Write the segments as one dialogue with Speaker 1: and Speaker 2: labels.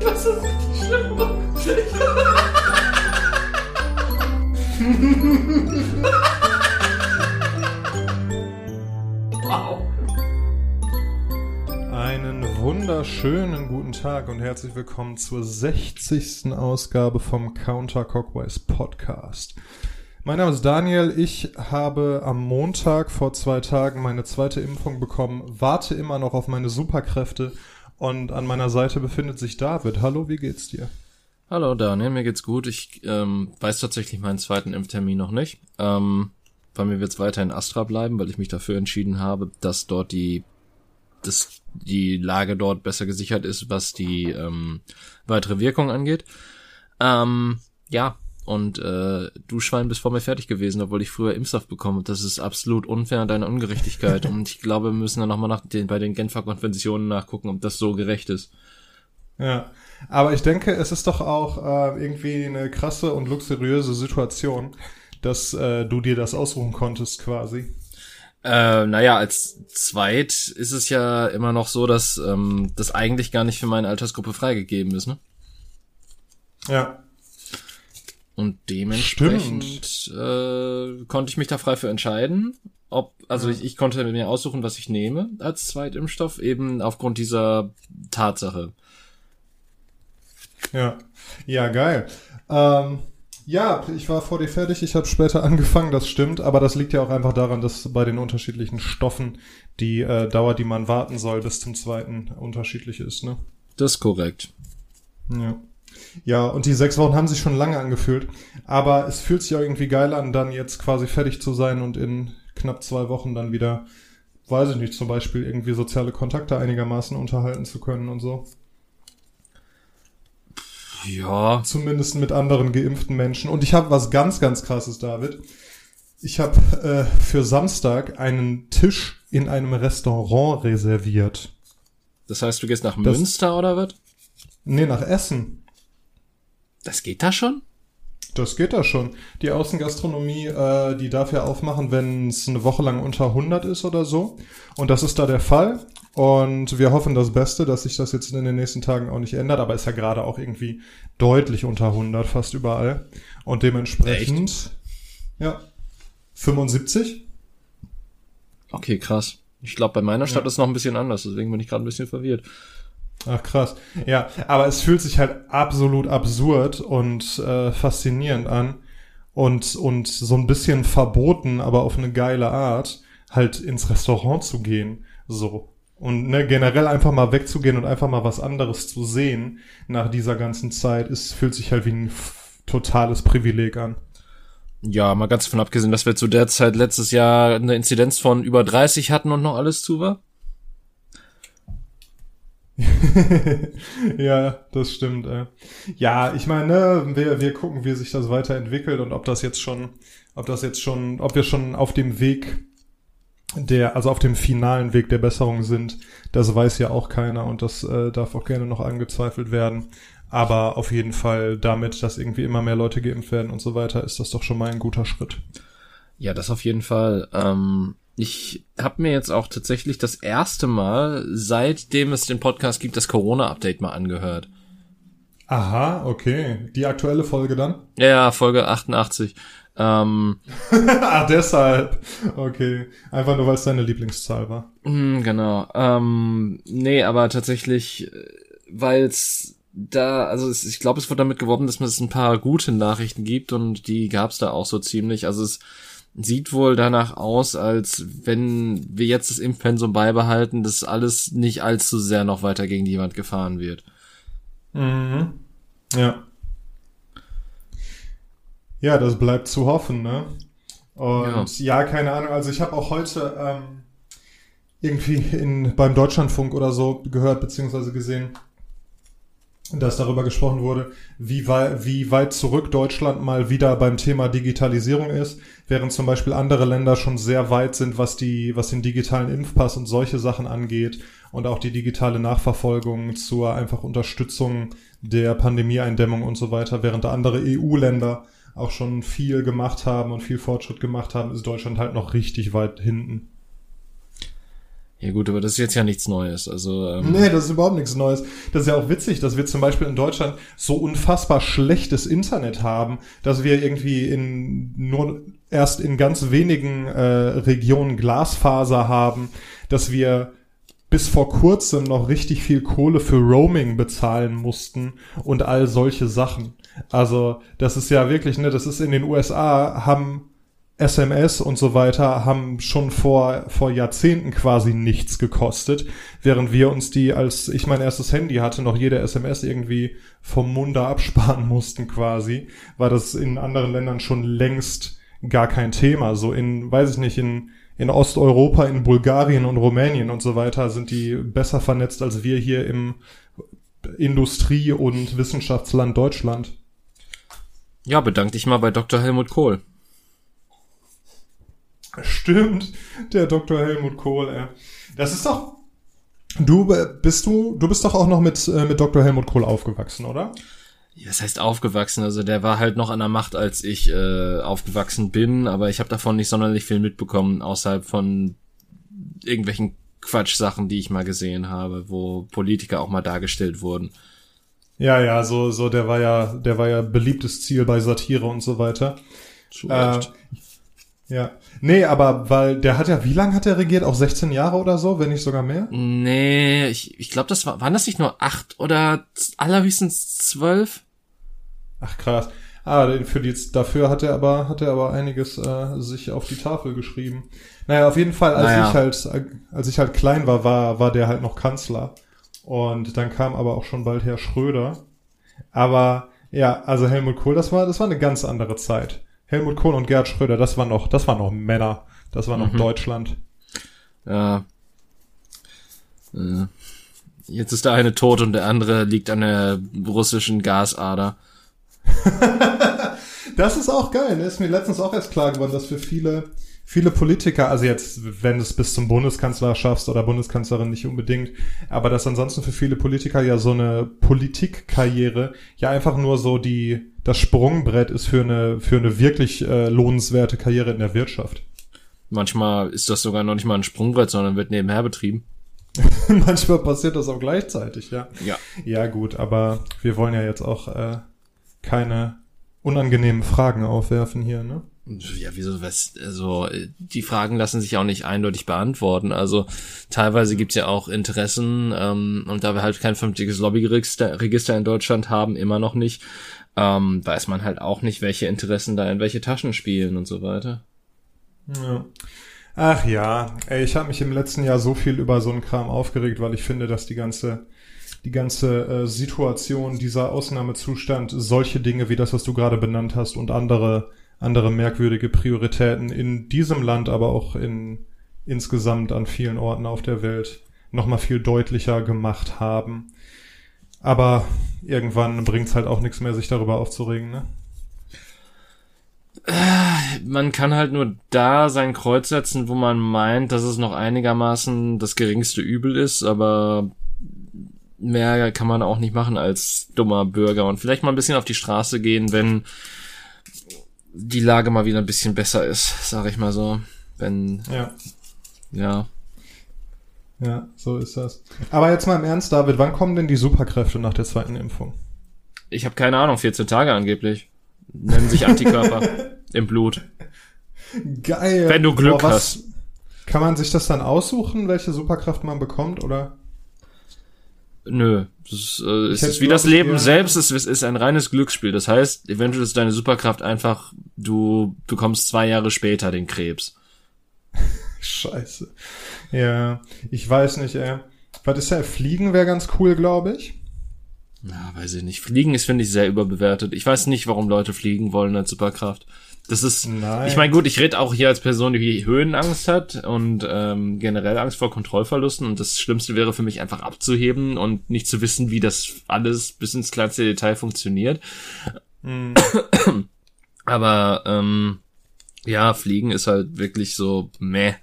Speaker 1: Das ist richtig schlimm. wow.
Speaker 2: Einen wunderschönen guten Tag und herzlich willkommen zur 60. Ausgabe vom Counter Cockwise Podcast. Mein Name ist Daniel. Ich habe am Montag vor zwei Tagen meine zweite Impfung bekommen, warte immer noch auf meine Superkräfte und an meiner Seite befindet sich David. Hallo, wie geht's dir?
Speaker 1: Hallo Daniel, mir geht's gut. Ich ähm, weiß tatsächlich meinen zweiten Impftermin noch nicht. Ähm, bei mir wird's weiter in Astra bleiben, weil ich mich dafür entschieden habe, dass dort die dass die Lage dort besser gesichert ist, was die ähm, weitere Wirkung angeht. Ähm, ja, und äh, du Schwein bist vor mir fertig gewesen, obwohl ich früher Impfstoff bekomme. Das ist absolut unfair und eine Ungerechtigkeit. und ich glaube, wir müssen dann nochmal nach den, bei den Genfer Konventionen nachgucken, ob das so gerecht ist.
Speaker 2: Ja, aber ich denke, es ist doch auch äh, irgendwie eine krasse und luxuriöse Situation, dass äh, du dir das aussuchen konntest quasi.
Speaker 1: Äh, naja, als Zweit ist es ja immer noch so, dass ähm, das eigentlich gar nicht für meine Altersgruppe freigegeben ist, ne?
Speaker 2: Ja.
Speaker 1: Und dementsprechend äh, konnte ich mich da frei für entscheiden. Ob, also ja. ich, ich konnte mir aussuchen, was ich nehme als Zweitimpfstoff, eben aufgrund dieser Tatsache.
Speaker 2: Ja, ja, geil. Ähm, ja, ich war vor dir fertig, ich habe später angefangen, das stimmt, aber das liegt ja auch einfach daran, dass bei den unterschiedlichen Stoffen die äh, Dauer, die man warten soll, bis zum zweiten unterschiedlich ist, ne?
Speaker 1: Das ist korrekt.
Speaker 2: Ja. Ja, und die sechs Wochen haben sich schon lange angefühlt, aber es fühlt sich auch irgendwie geil an, dann jetzt quasi fertig zu sein und in knapp zwei Wochen dann wieder, weiß ich nicht, zum Beispiel irgendwie soziale Kontakte einigermaßen unterhalten zu können und so.
Speaker 1: Ja.
Speaker 2: Zumindest mit anderen geimpften Menschen. Und ich habe was ganz, ganz krasses, David. Ich habe äh, für Samstag einen Tisch in einem Restaurant reserviert.
Speaker 1: Das heißt, du gehst nach das, Münster oder was?
Speaker 2: Nee, nach Essen.
Speaker 1: Das geht da schon?
Speaker 2: Das geht da schon. Die Außengastronomie, äh, die darf ja aufmachen, wenn es eine Woche lang unter 100 ist oder so. Und das ist da der Fall. Und wir hoffen das Beste, dass sich das jetzt in den nächsten Tagen auch nicht ändert. Aber ist ja gerade auch irgendwie deutlich unter 100 fast überall. Und dementsprechend, Echt? ja, 75.
Speaker 1: Okay, krass. Ich glaube, bei meiner Stadt ja. ist noch ein bisschen anders. Deswegen bin ich gerade ein bisschen verwirrt.
Speaker 2: Ach krass. Ja, aber es fühlt sich halt absolut absurd und äh, faszinierend an und und so ein bisschen verboten, aber auf eine geile Art, halt ins Restaurant zu gehen, so und ne, generell einfach mal wegzugehen und einfach mal was anderes zu sehen nach dieser ganzen Zeit, ist fühlt sich halt wie ein totales Privileg an.
Speaker 1: Ja, mal ganz von abgesehen, dass wir zu der Zeit letztes Jahr eine Inzidenz von über 30 hatten und noch alles zu war.
Speaker 2: ja, das stimmt. Äh. Ja, ich meine, ne, wir, wir gucken, wie sich das weiterentwickelt und ob das jetzt schon, ob das jetzt schon, ob wir schon auf dem Weg der, also auf dem finalen Weg der Besserung sind, das weiß ja auch keiner und das äh, darf auch gerne noch angezweifelt werden. Aber auf jeden Fall damit, dass irgendwie immer mehr Leute geimpft werden und so weiter, ist das doch schon mal ein guter Schritt.
Speaker 1: Ja, das auf jeden Fall. Ähm, ich habe mir jetzt auch tatsächlich das erste Mal, seitdem es den Podcast gibt, das Corona-Update mal angehört.
Speaker 2: Aha, okay. Die aktuelle Folge dann?
Speaker 1: Ja, Folge 88. Ähm,
Speaker 2: ah, deshalb. Okay. Einfach nur, weil es deine Lieblingszahl war.
Speaker 1: Mh, genau. Ähm, nee, aber tatsächlich, äh, weil es da, also es, ich glaube, es wird damit geworben, dass es ein paar gute Nachrichten gibt und die gab es da auch so ziemlich. Also es sieht wohl danach aus, als wenn wir jetzt das Impfpensum beibehalten, dass alles nicht allzu sehr noch weiter gegen die Wand gefahren wird.
Speaker 2: Mhm. Ja. Ja, das bleibt zu hoffen, ne? Und ja, ja keine Ahnung. Also ich habe auch heute ähm, irgendwie in beim Deutschlandfunk oder so gehört beziehungsweise gesehen, dass darüber gesprochen wurde, wie, wei wie weit zurück Deutschland mal wieder beim Thema Digitalisierung ist, während zum Beispiel andere Länder schon sehr weit sind, was die, was den digitalen Impfpass und solche Sachen angeht und auch die digitale Nachverfolgung zur einfach Unterstützung der Pandemieeindämmung und so weiter, während andere EU-Länder auch schon viel gemacht haben und viel Fortschritt gemacht haben, ist Deutschland halt noch richtig weit hinten.
Speaker 1: Ja gut, aber das ist jetzt ja nichts Neues. Also
Speaker 2: ähm nee, das ist überhaupt nichts Neues. Das ist ja auch witzig, dass wir zum Beispiel in Deutschland so unfassbar schlechtes Internet haben, dass wir irgendwie in nur erst in ganz wenigen äh, Regionen Glasfaser haben, dass wir bis vor kurzem noch richtig viel Kohle für Roaming bezahlen mussten und all solche Sachen. Also das ist ja wirklich, ne, das ist in den USA haben SMS und so weiter haben schon vor, vor Jahrzehnten quasi nichts gekostet, während wir uns die, als ich mein erstes Handy hatte, noch jede SMS irgendwie vom Munde absparen mussten quasi, war das in anderen Ländern schon längst gar kein Thema. So in, weiß ich nicht, in, in Osteuropa, in Bulgarien und Rumänien und so weiter sind die besser vernetzt als wir hier im Industrie- und Wissenschaftsland Deutschland.
Speaker 1: Ja, bedank dich mal bei Dr. Helmut Kohl.
Speaker 2: Stimmt, der Dr. Helmut Kohl, ey. Das ist doch. Du bist du, du bist doch auch noch mit, äh, mit Dr. Helmut Kohl aufgewachsen, oder?
Speaker 1: Ja, das heißt aufgewachsen. Also der war halt noch an der Macht, als ich äh, aufgewachsen bin, aber ich habe davon nicht sonderlich viel mitbekommen, außerhalb von irgendwelchen Quatschsachen, die ich mal gesehen habe, wo Politiker auch mal dargestellt wurden.
Speaker 2: Ja, ja, so, so, der war ja, der war ja beliebtes Ziel bei Satire und so weiter. Zu Äh, ja. Nee, aber weil der hat ja, wie lange hat er regiert? Auch 16 Jahre oder so, wenn nicht sogar mehr?
Speaker 1: Nee, ich, ich glaube, das war, waren das nicht nur acht oder allerhöchstens zwölf?
Speaker 2: Ach krass. Ah, für die, dafür hat er aber, hat er aber einiges äh, sich auf die Tafel geschrieben. Naja, auf jeden Fall, als naja. ich halt, als ich halt klein war, war, war der halt noch Kanzler. Und dann kam aber auch schon bald Herr Schröder. Aber ja, also Helmut Kohl, das war, das war eine ganz andere Zeit. Helmut Kohl und Gerhard Schröder, das war noch, das war noch Männer. Das war noch mhm. Deutschland.
Speaker 1: Ja. Äh, jetzt ist der eine tot und der andere liegt an der russischen Gasader.
Speaker 2: das ist auch geil. Ne? Ist mir letztens auch erst klar geworden, dass für viele, viele Politiker, also jetzt, wenn du es bis zum Bundeskanzler schaffst oder Bundeskanzlerin nicht unbedingt, aber dass ansonsten für viele Politiker ja so eine Politikkarriere ja einfach nur so die das Sprungbrett ist für eine, für eine wirklich äh, lohnenswerte Karriere in der Wirtschaft.
Speaker 1: Manchmal ist das sogar noch nicht mal ein Sprungbrett, sondern wird nebenher betrieben.
Speaker 2: Manchmal passiert das auch gleichzeitig, ja.
Speaker 1: Ja.
Speaker 2: Ja, gut, aber wir wollen ja jetzt auch äh, keine unangenehmen Fragen aufwerfen hier, ne?
Speaker 1: Ja, wieso was? Also die Fragen lassen sich auch nicht eindeutig beantworten. Also teilweise gibt's ja auch Interessen ähm, und da wir halt kein vernünftiges Lobbyregister in Deutschland haben, immer noch nicht, ähm, weiß man halt auch nicht, welche Interessen da in welche Taschen spielen und so weiter.
Speaker 2: Ja. Ach ja, ey, ich habe mich im letzten Jahr so viel über so einen Kram aufgeregt, weil ich finde, dass die ganze die ganze äh, Situation, dieser Ausnahmezustand, solche Dinge wie das, was du gerade benannt hast und andere andere merkwürdige Prioritäten in diesem Land, aber auch in insgesamt an vielen Orten auf der Welt nochmal viel deutlicher gemacht haben. Aber irgendwann bringt's halt auch nichts mehr, sich darüber aufzuregen, ne?
Speaker 1: Man kann halt nur da sein Kreuz setzen, wo man meint, dass es noch einigermaßen das geringste Übel ist, aber mehr kann man auch nicht machen als dummer Bürger und vielleicht mal ein bisschen auf die Straße gehen, wenn die Lage mal wieder ein bisschen besser ist, sag ich mal so. Wenn,
Speaker 2: ja.
Speaker 1: Ja.
Speaker 2: Ja, so ist das. Aber jetzt mal im Ernst, David, wann kommen denn die Superkräfte nach der zweiten Impfung?
Speaker 1: Ich habe keine Ahnung, 14 Tage angeblich. Nennen sich Antikörper im Blut.
Speaker 2: Geil.
Speaker 1: Wenn du Glück Boah, hast.
Speaker 2: Kann man sich das dann aussuchen, welche Superkraft man bekommt, oder?
Speaker 1: Nö. Das ist, äh, es ist wie das Leben selbst, es ist, ist ein reines Glücksspiel. Das heißt, eventuell ist deine Superkraft einfach, du bekommst zwei Jahre später den Krebs.
Speaker 2: Scheiße. Ja, ich weiß nicht, ey. Was ist ja, Fliegen wäre ganz cool, glaube ich.
Speaker 1: Na, weiß ich nicht. Fliegen ist, finde ich, sehr überbewertet. Ich weiß nicht, warum Leute fliegen wollen als Superkraft. Das ist, Nein. ich meine, gut, ich rede auch hier als Person, die Höhenangst hat und ähm, generell Angst vor Kontrollverlusten und das Schlimmste wäre für mich einfach abzuheben und nicht zu wissen, wie das alles bis ins kleinste Detail funktioniert. Mhm. Aber ähm, ja, Fliegen ist halt wirklich so meh.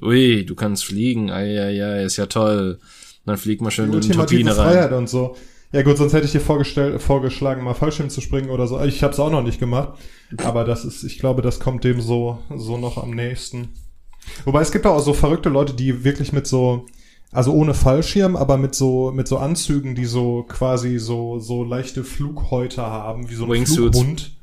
Speaker 1: Ui, du kannst fliegen, ai, ai, ai, ist ja toll. Dann flieg mal schön in die Turbine rein. Freiheit
Speaker 2: und so. Ja gut, sonst hätte ich dir vorgestellt, vorgeschlagen, mal Fallschirm zu springen oder so. Ich habe es auch noch nicht gemacht, aber das ist, ich glaube, das kommt dem so so noch am nächsten. Wobei es gibt auch so verrückte Leute, die wirklich mit so, also ohne Fallschirm, aber mit so, mit so Anzügen, die so quasi so, so leichte Flughäute haben, wie so ein Wingsuits. Flughund.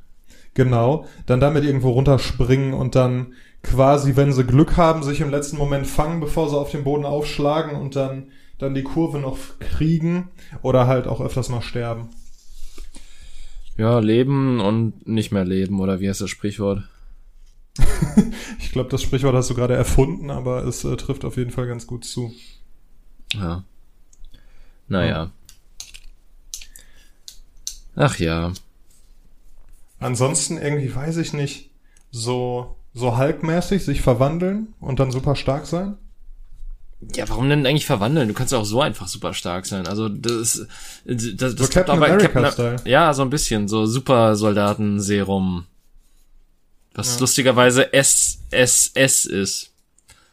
Speaker 2: Genau. Dann damit irgendwo runterspringen und dann quasi, wenn sie Glück haben, sich im letzten Moment fangen, bevor sie auf den Boden aufschlagen und dann, dann die Kurve noch kriegen oder halt auch öfters mal sterben.
Speaker 1: Ja, leben und nicht mehr leben, oder wie heißt das Sprichwort?
Speaker 2: ich glaube, das Sprichwort hast du gerade erfunden, aber es äh, trifft auf jeden Fall ganz gut zu.
Speaker 1: Ja. Naja. Ach ja.
Speaker 2: Ansonsten irgendwie, weiß ich nicht, so, so Hulk-mäßig sich verwandeln und dann super stark sein?
Speaker 1: Ja, warum denn eigentlich verwandeln? Du kannst auch so einfach super stark sein. Also das, das, das
Speaker 2: so Captain America Style.
Speaker 1: Ja, so ein bisschen so Super Soldaten Serum, was ja. lustigerweise SSS ist.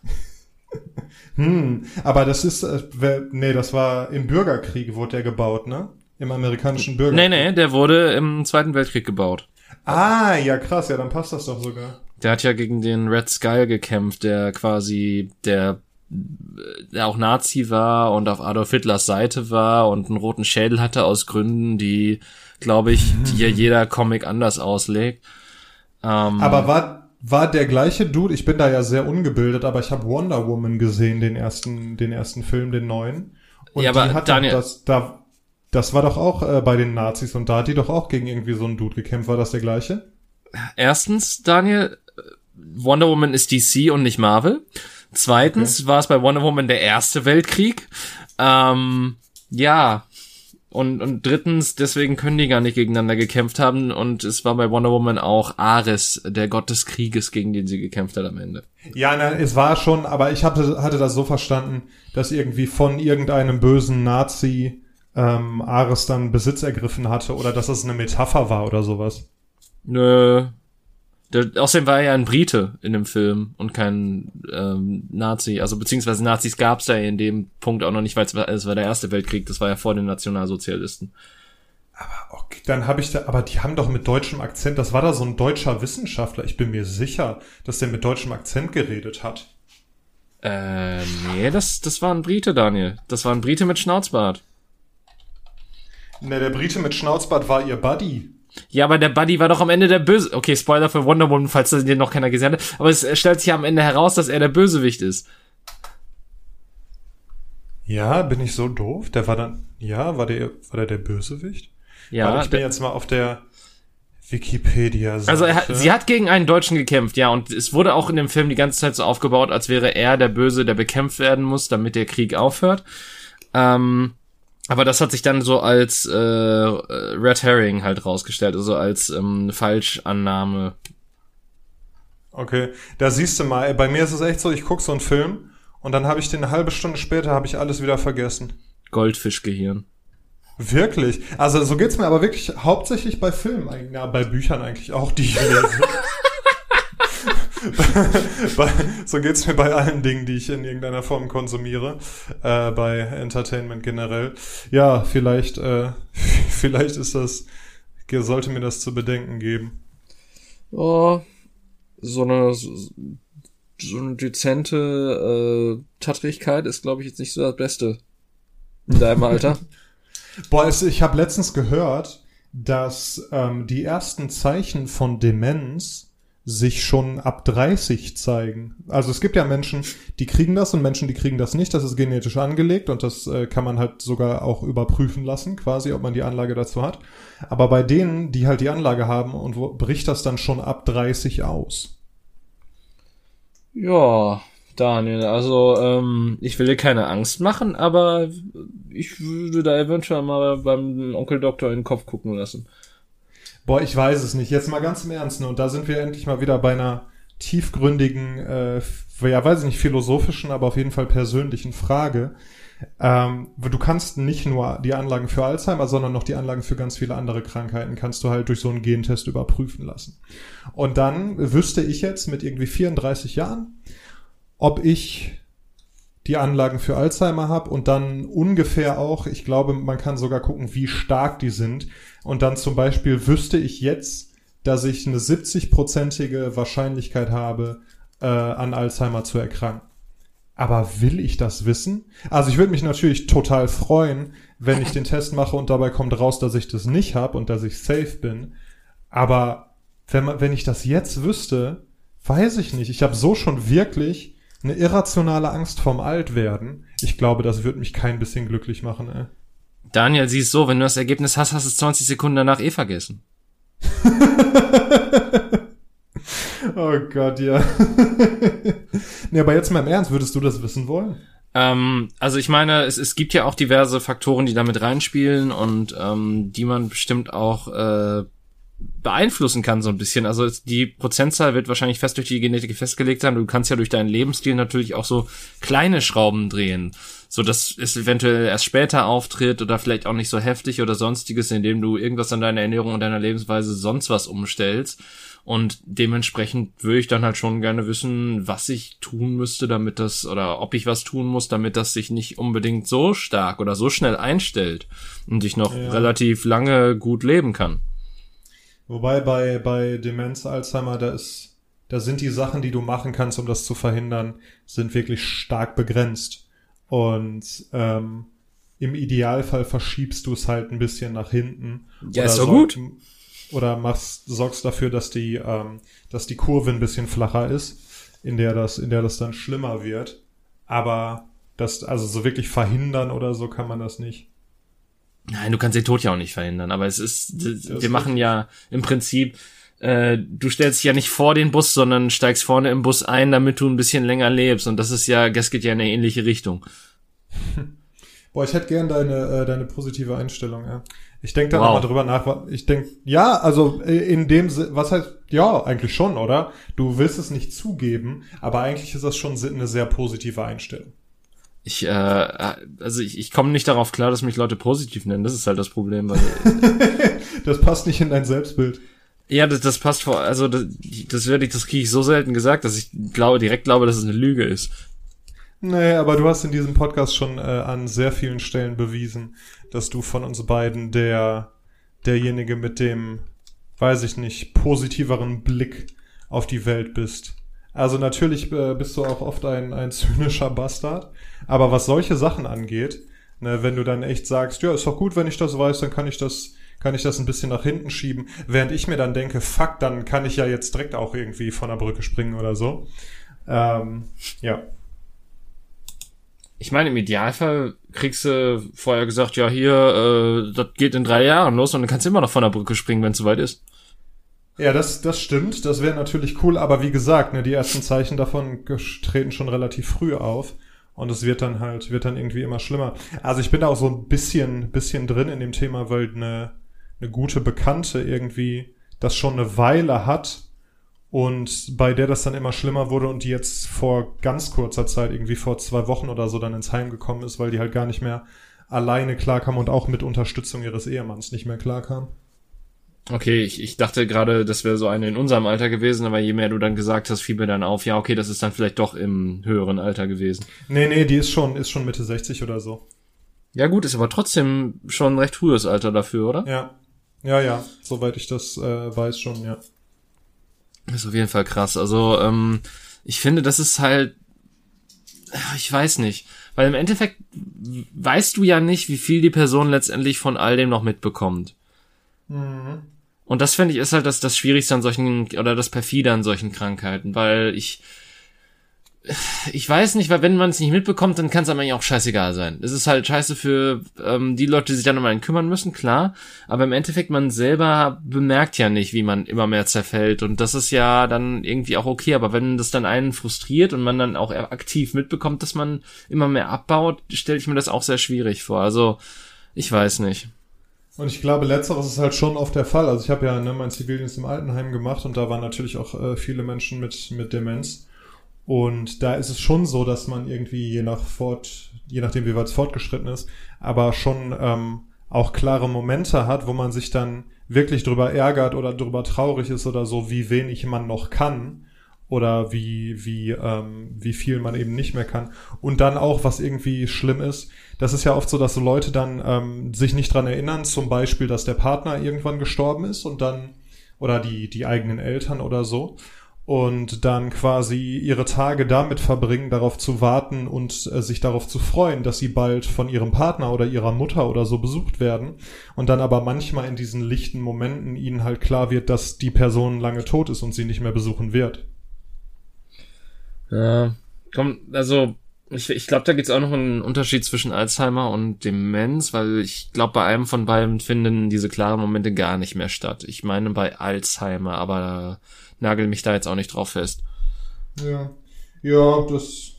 Speaker 2: hm, aber das ist, äh, nee, das war im Bürgerkrieg wurde der gebaut, ne? Im amerikanischen Bürgerkrieg.
Speaker 1: Nee, nee, der wurde im Zweiten Weltkrieg gebaut.
Speaker 2: Ah, ja krass, ja, dann passt das doch sogar.
Speaker 1: Der hat ja gegen den Red Skull gekämpft, der quasi der der auch Nazi war und auf Adolf Hitlers Seite war und einen roten Schädel hatte aus Gründen, die, glaube ich, die hier jeder Comic anders auslegt.
Speaker 2: Ähm, aber war, war der gleiche Dude, ich bin da ja sehr ungebildet, aber ich habe Wonder Woman gesehen, den ersten, den ersten Film, den neuen. Und ja, aber Daniel, das, da, das war doch auch äh, bei den Nazis und da hat die doch auch gegen irgendwie so einen Dude gekämpft. War das der gleiche?
Speaker 1: Erstens, Daniel, Wonder Woman ist DC und nicht Marvel. Zweitens okay. war es bei Wonder Woman der erste Weltkrieg. Ähm, ja. Und, und drittens, deswegen können die gar nicht gegeneinander gekämpft haben. Und es war bei Wonder Woman auch Ares, der Gott des Krieges, gegen den sie gekämpft hat am Ende.
Speaker 2: Ja, na, es war schon, aber ich hatte, hatte das so verstanden, dass irgendwie von irgendeinem bösen Nazi ähm, Ares dann Besitz ergriffen hatte oder dass das eine Metapher war oder sowas.
Speaker 1: Nö, der, außerdem war er ja ein Brite in dem Film und kein ähm, Nazi. Also beziehungsweise Nazis gab's da in dem Punkt auch noch nicht, weil es war, es war der Erste Weltkrieg, das war ja vor den Nationalsozialisten.
Speaker 2: Aber okay, dann habe ich da, aber die haben doch mit deutschem Akzent, das war da so ein deutscher Wissenschaftler, ich bin mir sicher, dass der mit deutschem Akzent geredet hat.
Speaker 1: Äh, nee, das, das war ein Brite, Daniel. Das war ein Brite mit Schnauzbart.
Speaker 2: Ne, der Brite mit Schnauzbart war ihr Buddy.
Speaker 1: Ja, aber der Buddy war doch am Ende der Böse. Okay, Spoiler für Wonder Woman, falls das dir noch keiner gesehen hat. Aber es stellt sich ja am Ende heraus, dass er der Bösewicht ist.
Speaker 2: Ja, bin ich so doof? Der war dann, ja, war der, war der der Bösewicht? Ja. Warte, ich bin jetzt mal auf der Wikipedia.
Speaker 1: -Seite. Also hat, sie hat gegen einen Deutschen gekämpft, ja, und es wurde auch in dem Film die ganze Zeit so aufgebaut, als wäre er der Böse, der bekämpft werden muss, damit der Krieg aufhört. Ähm, aber das hat sich dann so als äh, Red Herring halt rausgestellt, also als ähm, Falschannahme.
Speaker 2: Okay, da siehst du mal, bei mir ist es echt so, ich guck so einen Film und dann habe ich den eine halbe Stunde später habe ich alles wieder vergessen.
Speaker 1: Goldfischgehirn.
Speaker 2: Wirklich? Also so geht's mir aber wirklich hauptsächlich bei Filmen, ja, bei Büchern eigentlich auch, die ich lese. bei, so geht's mir bei allen Dingen, die ich in irgendeiner Form konsumiere, äh, bei Entertainment generell. Ja, vielleicht, äh, vielleicht ist das, sollte mir das zu bedenken geben.
Speaker 1: Oh, so eine, so eine dezente äh, Tattrigkeit ist, glaube ich, jetzt nicht so das Beste in deinem Alter.
Speaker 2: Boah, es, ich habe letztens gehört, dass ähm, die ersten Zeichen von Demenz sich schon ab 30 zeigen. Also es gibt ja Menschen, die kriegen das und Menschen, die kriegen das nicht. Das ist genetisch angelegt und das äh, kann man halt sogar auch überprüfen lassen, quasi, ob man die Anlage dazu hat. Aber bei denen, die halt die Anlage haben und wo, bricht das dann schon ab 30 aus.
Speaker 1: Ja, Daniel, also ähm, ich will dir keine Angst machen, aber ich würde da eventuell mal beim Onkel Doktor in den Kopf gucken lassen.
Speaker 2: Boah, ich weiß es nicht. Jetzt mal ganz im Ernst. Ne? Und da sind wir endlich mal wieder bei einer tiefgründigen, äh, ja, weiß ich nicht, philosophischen, aber auf jeden Fall persönlichen Frage. Ähm, du kannst nicht nur die Anlagen für Alzheimer, sondern noch die Anlagen für ganz viele andere Krankheiten kannst du halt durch so einen Gentest überprüfen lassen. Und dann wüsste ich jetzt mit irgendwie 34 Jahren, ob ich die Anlagen für Alzheimer habe und dann ungefähr auch, ich glaube, man kann sogar gucken, wie stark die sind. Und dann zum Beispiel wüsste ich jetzt, dass ich eine 70-prozentige Wahrscheinlichkeit habe, äh, an Alzheimer zu erkranken. Aber will ich das wissen? Also ich würde mich natürlich total freuen, wenn ich den Test mache und dabei kommt raus, dass ich das nicht habe und dass ich safe bin. Aber wenn, man, wenn ich das jetzt wüsste, weiß ich nicht. Ich habe so schon wirklich eine irrationale Angst vorm Altwerden. Ich glaube, das wird mich kein bisschen glücklich machen. Ey.
Speaker 1: Daniel, siehst so, wenn du das Ergebnis hast, hast du es 20 Sekunden danach eh vergessen.
Speaker 2: oh Gott, ja. nee, aber jetzt mal im Ernst, würdest du das wissen wollen?
Speaker 1: Ähm, also ich meine, es, es gibt ja auch diverse Faktoren, die damit reinspielen und ähm, die man bestimmt auch äh, beeinflussen kann so ein bisschen. Also die Prozentzahl wird wahrscheinlich fest durch die Genetik festgelegt sein. Du kannst ja durch deinen Lebensstil natürlich auch so kleine Schrauben drehen, so dass es eventuell erst später auftritt oder vielleicht auch nicht so heftig oder sonstiges, indem du irgendwas an deiner Ernährung und deiner Lebensweise sonst was umstellst. Und dementsprechend würde ich dann halt schon gerne wissen, was ich tun müsste, damit das, oder ob ich was tun muss, damit das sich nicht unbedingt so stark oder so schnell einstellt und ich noch ja. relativ lange gut leben kann.
Speaker 2: Wobei bei, bei Demenz, Alzheimer, da ist, da sind die Sachen, die du machen kannst, um das zu verhindern, sind wirklich stark begrenzt. Und ähm, im Idealfall verschiebst du es halt ein bisschen nach hinten.
Speaker 1: Ja, ist so gut.
Speaker 2: Oder machst, sorgst dafür, dass die, ähm, dass die Kurve ein bisschen flacher ist, in der das, in der das dann schlimmer wird. Aber das, also so wirklich verhindern oder so kann man das nicht.
Speaker 1: Nein, du kannst den Tod ja auch nicht verhindern, aber es ist, wir machen ja im Prinzip, äh, du stellst dich ja nicht vor den Bus, sondern steigst vorne im Bus ein, damit du ein bisschen länger lebst und das ist ja, das geht ja in eine ähnliche Richtung.
Speaker 2: Boah, ich hätte gern deine, äh, deine positive Einstellung, ja. Ich denke da wow. nochmal drüber nach. Ich denke, ja, also äh, in dem, was heißt, ja, eigentlich schon, oder? Du willst es nicht zugeben, aber eigentlich ist das schon eine sehr positive Einstellung.
Speaker 1: Ich, äh, also ich, ich komme nicht darauf klar, dass mich Leute positiv nennen. Das ist halt das Problem. Weil
Speaker 2: das passt nicht in dein Selbstbild.
Speaker 1: Ja, das, das passt vor, also das, das werde ich, das kriege ich so selten gesagt, dass ich glaube, direkt glaube, dass es eine Lüge ist.
Speaker 2: Nee, aber du hast in diesem Podcast schon äh, an sehr vielen Stellen bewiesen, dass du von uns beiden der derjenige mit dem, weiß ich nicht, positiveren Blick auf die Welt bist. Also natürlich äh, bist du auch oft ein, ein zynischer Bastard, aber was solche Sachen angeht, ne, wenn du dann echt sagst, ja, ist doch gut, wenn ich das weiß, dann kann ich das, kann ich das ein bisschen nach hinten schieben, während ich mir dann denke, fuck, dann kann ich ja jetzt direkt auch irgendwie von der Brücke springen oder so. Ähm, ja.
Speaker 1: Ich meine, im Idealfall kriegst du vorher gesagt, ja, hier, äh, das geht in drei Jahren los und dann kannst du immer noch von der Brücke springen, wenn es soweit ist.
Speaker 2: Ja, das, das stimmt. Das wäre natürlich cool, aber wie gesagt, ne, die ersten Zeichen davon treten schon relativ früh auf. Und es wird dann halt, wird dann irgendwie immer schlimmer. Also ich bin da auch so ein bisschen, bisschen drin in dem Thema, weil eine, eine gute Bekannte irgendwie das schon eine Weile hat und bei der das dann immer schlimmer wurde und die jetzt vor ganz kurzer Zeit, irgendwie vor zwei Wochen oder so, dann ins Heim gekommen ist, weil die halt gar nicht mehr alleine klarkam und auch mit Unterstützung ihres Ehemanns nicht mehr klarkam.
Speaker 1: Okay, ich, ich dachte gerade, das wäre so eine in unserem Alter gewesen, aber je mehr du dann gesagt hast, fiel mir dann auf, ja, okay, das ist dann vielleicht doch im höheren Alter gewesen.
Speaker 2: Nee, nee, die ist schon, ist schon Mitte 60 oder so.
Speaker 1: Ja, gut, ist aber trotzdem schon ein recht frühes Alter dafür, oder?
Speaker 2: Ja. Ja, ja, soweit ich das äh, weiß schon, ja.
Speaker 1: Ist auf jeden Fall krass. Also, ähm, ich finde, das ist halt, ich weiß nicht, weil im Endeffekt weißt du ja nicht, wie viel die Person letztendlich von all dem noch mitbekommt. Mhm. Und das finde ich ist halt das, das Schwierigste an solchen, oder das Perfide an solchen Krankheiten, weil ich, ich weiß nicht, weil wenn man es nicht mitbekommt, dann kann es einem eigentlich auch scheißegal sein. Es ist halt scheiße für ähm, die Leute, die sich dann um einen kümmern müssen, klar. Aber im Endeffekt, man selber bemerkt ja nicht, wie man immer mehr zerfällt. Und das ist ja dann irgendwie auch okay. Aber wenn das dann einen frustriert und man dann auch aktiv mitbekommt, dass man immer mehr abbaut, stelle ich mir das auch sehr schwierig vor. Also, ich weiß nicht.
Speaker 2: Und ich glaube, letzteres ist halt schon oft der Fall. Also ich habe ja ne, mein Zivildienst im Altenheim gemacht und da waren natürlich auch äh, viele Menschen mit, mit Demenz. Und da ist es schon so, dass man irgendwie je nach Fort, je nachdem wie weit es fortgeschritten ist, aber schon ähm, auch klare Momente hat, wo man sich dann wirklich drüber ärgert oder drüber traurig ist oder so, wie wenig man noch kann oder wie, wie, ähm, wie viel man eben nicht mehr kann. Und dann auch, was irgendwie schlimm ist, das ist ja oft so, dass so Leute dann ähm, sich nicht dran erinnern, zum Beispiel, dass der Partner irgendwann gestorben ist und dann, oder die, die eigenen Eltern oder so. und dann quasi ihre Tage damit verbringen, darauf zu warten und äh, sich darauf zu freuen, dass sie bald von ihrem Partner oder ihrer Mutter oder so besucht werden und dann aber manchmal in diesen lichten Momenten ihnen halt klar wird, dass die Person lange tot ist und sie nicht mehr besuchen wird.
Speaker 1: Ja, komm, also ich, ich glaube, da gibt's auch noch einen Unterschied zwischen Alzheimer und Demenz, weil ich glaube, bei einem von beiden finden diese klaren Momente gar nicht mehr statt. Ich meine bei Alzheimer, aber nagel mich da jetzt auch nicht drauf fest.
Speaker 2: Ja, ja, das,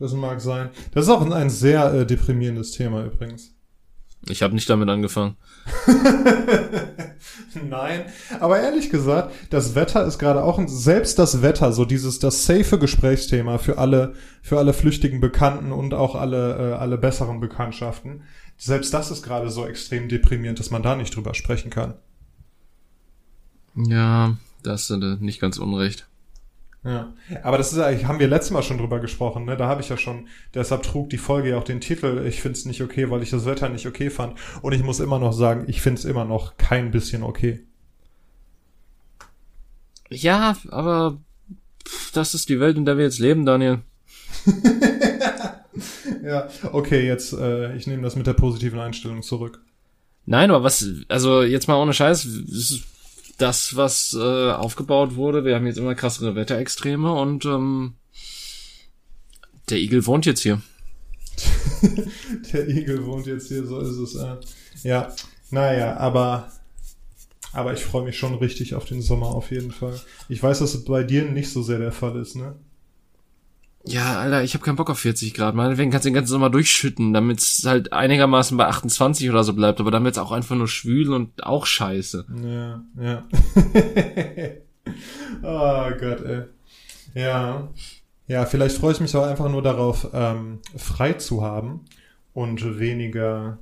Speaker 2: das mag sein. Das ist auch ein sehr äh, deprimierendes Thema übrigens.
Speaker 1: Ich habe nicht damit angefangen.
Speaker 2: Nein, aber ehrlich gesagt, das Wetter ist gerade auch ein, selbst das Wetter, so dieses das safe Gesprächsthema für alle für alle flüchtigen Bekannten und auch alle äh, alle besseren Bekanntschaften. Selbst das ist gerade so extrem deprimierend, dass man da nicht drüber sprechen kann.
Speaker 1: Ja, da hast du nicht ganz unrecht.
Speaker 2: Ja, aber das ist eigentlich, haben wir letztes Mal schon drüber gesprochen, ne? Da habe ich ja schon, deshalb trug die Folge ja auch den Titel, ich find's nicht okay, weil ich das Wetter nicht okay fand. Und ich muss immer noch sagen, ich find's immer noch kein bisschen okay.
Speaker 1: Ja, aber das ist die Welt, in der wir jetzt leben, Daniel.
Speaker 2: ja, okay, jetzt, äh, ich nehme das mit der positiven Einstellung zurück.
Speaker 1: Nein, aber was, also jetzt mal ohne Scheiß, das, was äh, aufgebaut wurde. Wir haben jetzt immer krassere Wetterextreme und ähm, der Igel wohnt jetzt hier.
Speaker 2: der Igel wohnt jetzt hier, so ist es. Äh. Ja, naja, aber aber ich freue mich schon richtig auf den Sommer auf jeden Fall. Ich weiß, dass es bei dir nicht so sehr der Fall ist, ne?
Speaker 1: Ja, Alter, ich habe keinen Bock auf 40 Grad. Meinetwegen kannst du den ganzen Sommer durchschütten, damit es halt einigermaßen bei 28 oder so bleibt. Aber dann wird's auch einfach nur schwül und auch scheiße.
Speaker 2: Ja, ja. oh Gott, ey. Ja. Ja, vielleicht freue ich mich auch einfach nur darauf, ähm, frei zu haben und weniger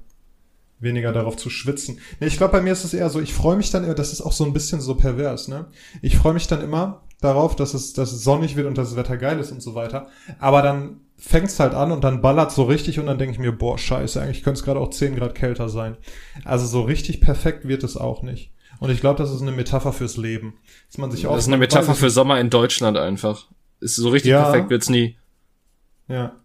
Speaker 2: weniger darauf zu schwitzen. Nee, ich glaube, bei mir ist es eher so, ich freue mich dann immer, das ist auch so ein bisschen so pervers, ne? Ich freue mich dann immer, darauf, dass es, dass es sonnig wird und dass das Wetter geil ist und so weiter. Aber dann fängt's halt an und dann ballert so richtig und dann denke ich mir, boah, scheiße, eigentlich könnte es gerade auch 10 Grad kälter sein. Also so richtig perfekt wird es auch nicht. Und ich glaube, das ist eine Metapher fürs Leben. Dass man sich
Speaker 1: auch das ist eine Metapher für Sommer in Deutschland einfach. Ist so richtig ja, perfekt wird's nie.
Speaker 2: Ja.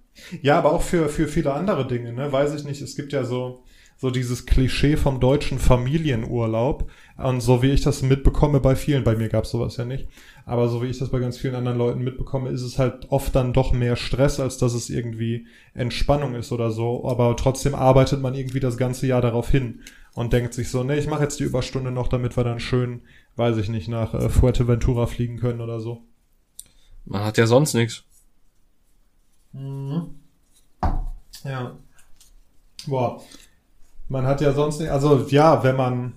Speaker 2: Ja, aber auch für, für viele andere Dinge, ne? Weiß ich nicht. Es gibt ja so, so dieses Klischee vom deutschen Familienurlaub. Und so wie ich das mitbekomme bei vielen, bei mir gab's sowas ja nicht, aber so wie ich das bei ganz vielen anderen Leuten mitbekomme, ist es halt oft dann doch mehr Stress, als dass es irgendwie Entspannung ist oder so. Aber trotzdem arbeitet man irgendwie das ganze Jahr darauf hin und denkt sich so, nee, ich mache jetzt die Überstunde noch, damit wir dann schön, weiß ich nicht, nach äh, Fuerteventura fliegen können oder so.
Speaker 1: Man hat ja sonst nichts.
Speaker 2: Mhm. Ja. Boah. Man hat ja sonst nicht, also ja, wenn man,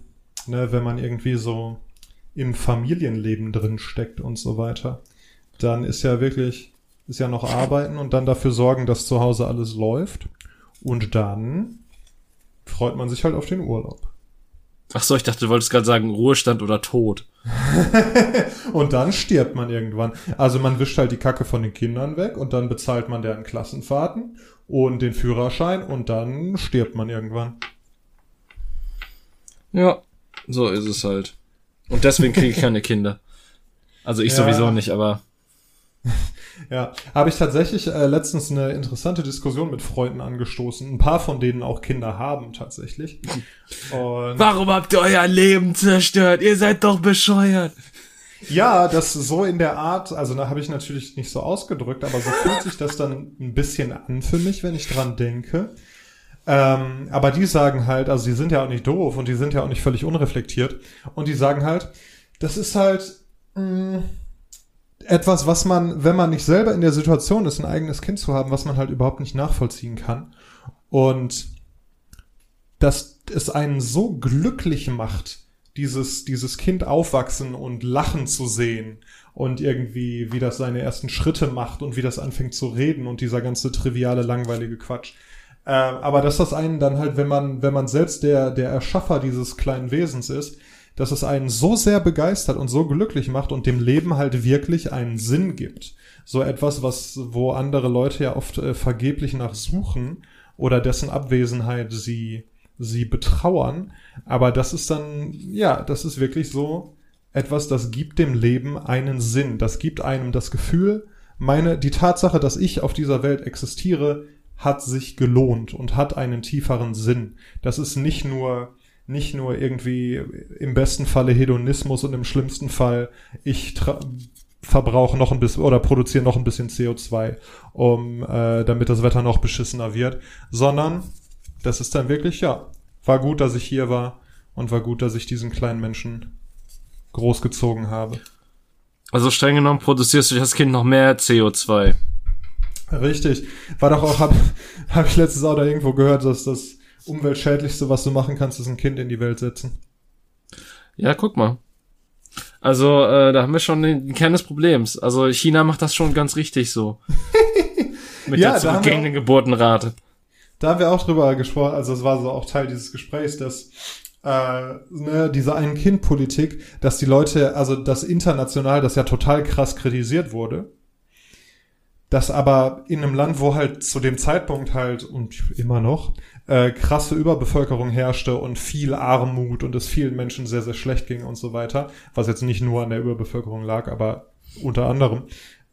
Speaker 2: ne, wenn man irgendwie so im Familienleben drin steckt und so weiter, dann ist ja wirklich, ist ja noch arbeiten und dann dafür sorgen, dass zu Hause alles läuft. Und dann freut man sich halt auf den Urlaub.
Speaker 1: Ach so, ich dachte, du wolltest gerade sagen Ruhestand oder Tod.
Speaker 2: und dann stirbt man irgendwann. Also man wischt halt die Kacke von den Kindern weg und dann bezahlt man deren Klassenfahrten und den Führerschein und dann stirbt man irgendwann.
Speaker 1: Ja, so ist es halt. Und deswegen kriege ich keine Kinder. Also ich ja. sowieso nicht, aber.
Speaker 2: Ja, habe ich tatsächlich äh, letztens eine interessante Diskussion mit Freunden angestoßen. Ein paar von denen auch Kinder haben tatsächlich.
Speaker 1: Und Warum habt ihr euer Leben zerstört? Ihr seid doch bescheuert.
Speaker 2: Ja, das so in der Art, also da habe ich natürlich nicht so ausgedrückt, aber so fühlt sich das dann ein bisschen an für mich, wenn ich dran denke. Ähm, aber die sagen halt, also die sind ja auch nicht doof und die sind ja auch nicht völlig unreflektiert. Und die sagen halt, das ist halt mh, mm, etwas, was man, wenn man nicht selber in der Situation ist, ein eigenes Kind zu haben, was man halt überhaupt nicht nachvollziehen kann. Und dass es einen so glücklich macht, dieses, dieses Kind aufwachsen und lachen zu sehen und irgendwie, wie das seine ersten Schritte macht und wie das anfängt zu reden und dieser ganze triviale, langweilige Quatsch. Äh, aber dass das einen dann halt, wenn man, wenn man selbst der, der Erschaffer dieses kleinen Wesens ist, dass es einen so sehr begeistert und so glücklich macht und dem Leben halt wirklich einen Sinn gibt. So etwas, was, wo andere Leute ja oft äh, vergeblich nach suchen oder dessen Abwesenheit sie, sie betrauern. Aber das ist dann, ja, das ist wirklich so, etwas, das gibt dem Leben einen Sinn. Das gibt einem das Gefühl, meine, die Tatsache, dass ich auf dieser Welt existiere, hat sich gelohnt und hat einen tieferen Sinn. Das ist nicht nur, nicht nur irgendwie im besten Falle Hedonismus und im schlimmsten Fall ich verbrauche noch ein bisschen oder produziere noch ein bisschen CO2, um äh, damit das Wetter noch beschissener wird, sondern das ist dann wirklich, ja, war gut, dass ich hier war und war gut, dass ich diesen kleinen Menschen großgezogen habe.
Speaker 1: Also streng genommen produzierst du das Kind noch mehr CO2.
Speaker 2: Richtig. War doch auch, habe hab ich letztes auch da irgendwo gehört, dass das umweltschädlichste, was du machen kannst, ist ein Kind in die Welt setzen.
Speaker 1: Ja, guck mal. Also, äh, da haben wir schon den Kern des Problems. Also China macht das schon ganz richtig so. Mit ja, der zurückgehenden Geburtenrate.
Speaker 2: Da haben wir auch drüber gesprochen, also es war so auch Teil dieses Gesprächs, dass äh, ne, diese Ein-Kind-Politik, dass die Leute, also das international, das ja total krass kritisiert wurde, dass aber in einem Land, wo halt zu dem Zeitpunkt halt und immer noch äh, krasse Überbevölkerung herrschte und viel Armut und es vielen Menschen sehr, sehr schlecht ging und so weiter, was jetzt nicht nur an der Überbevölkerung lag, aber unter anderem,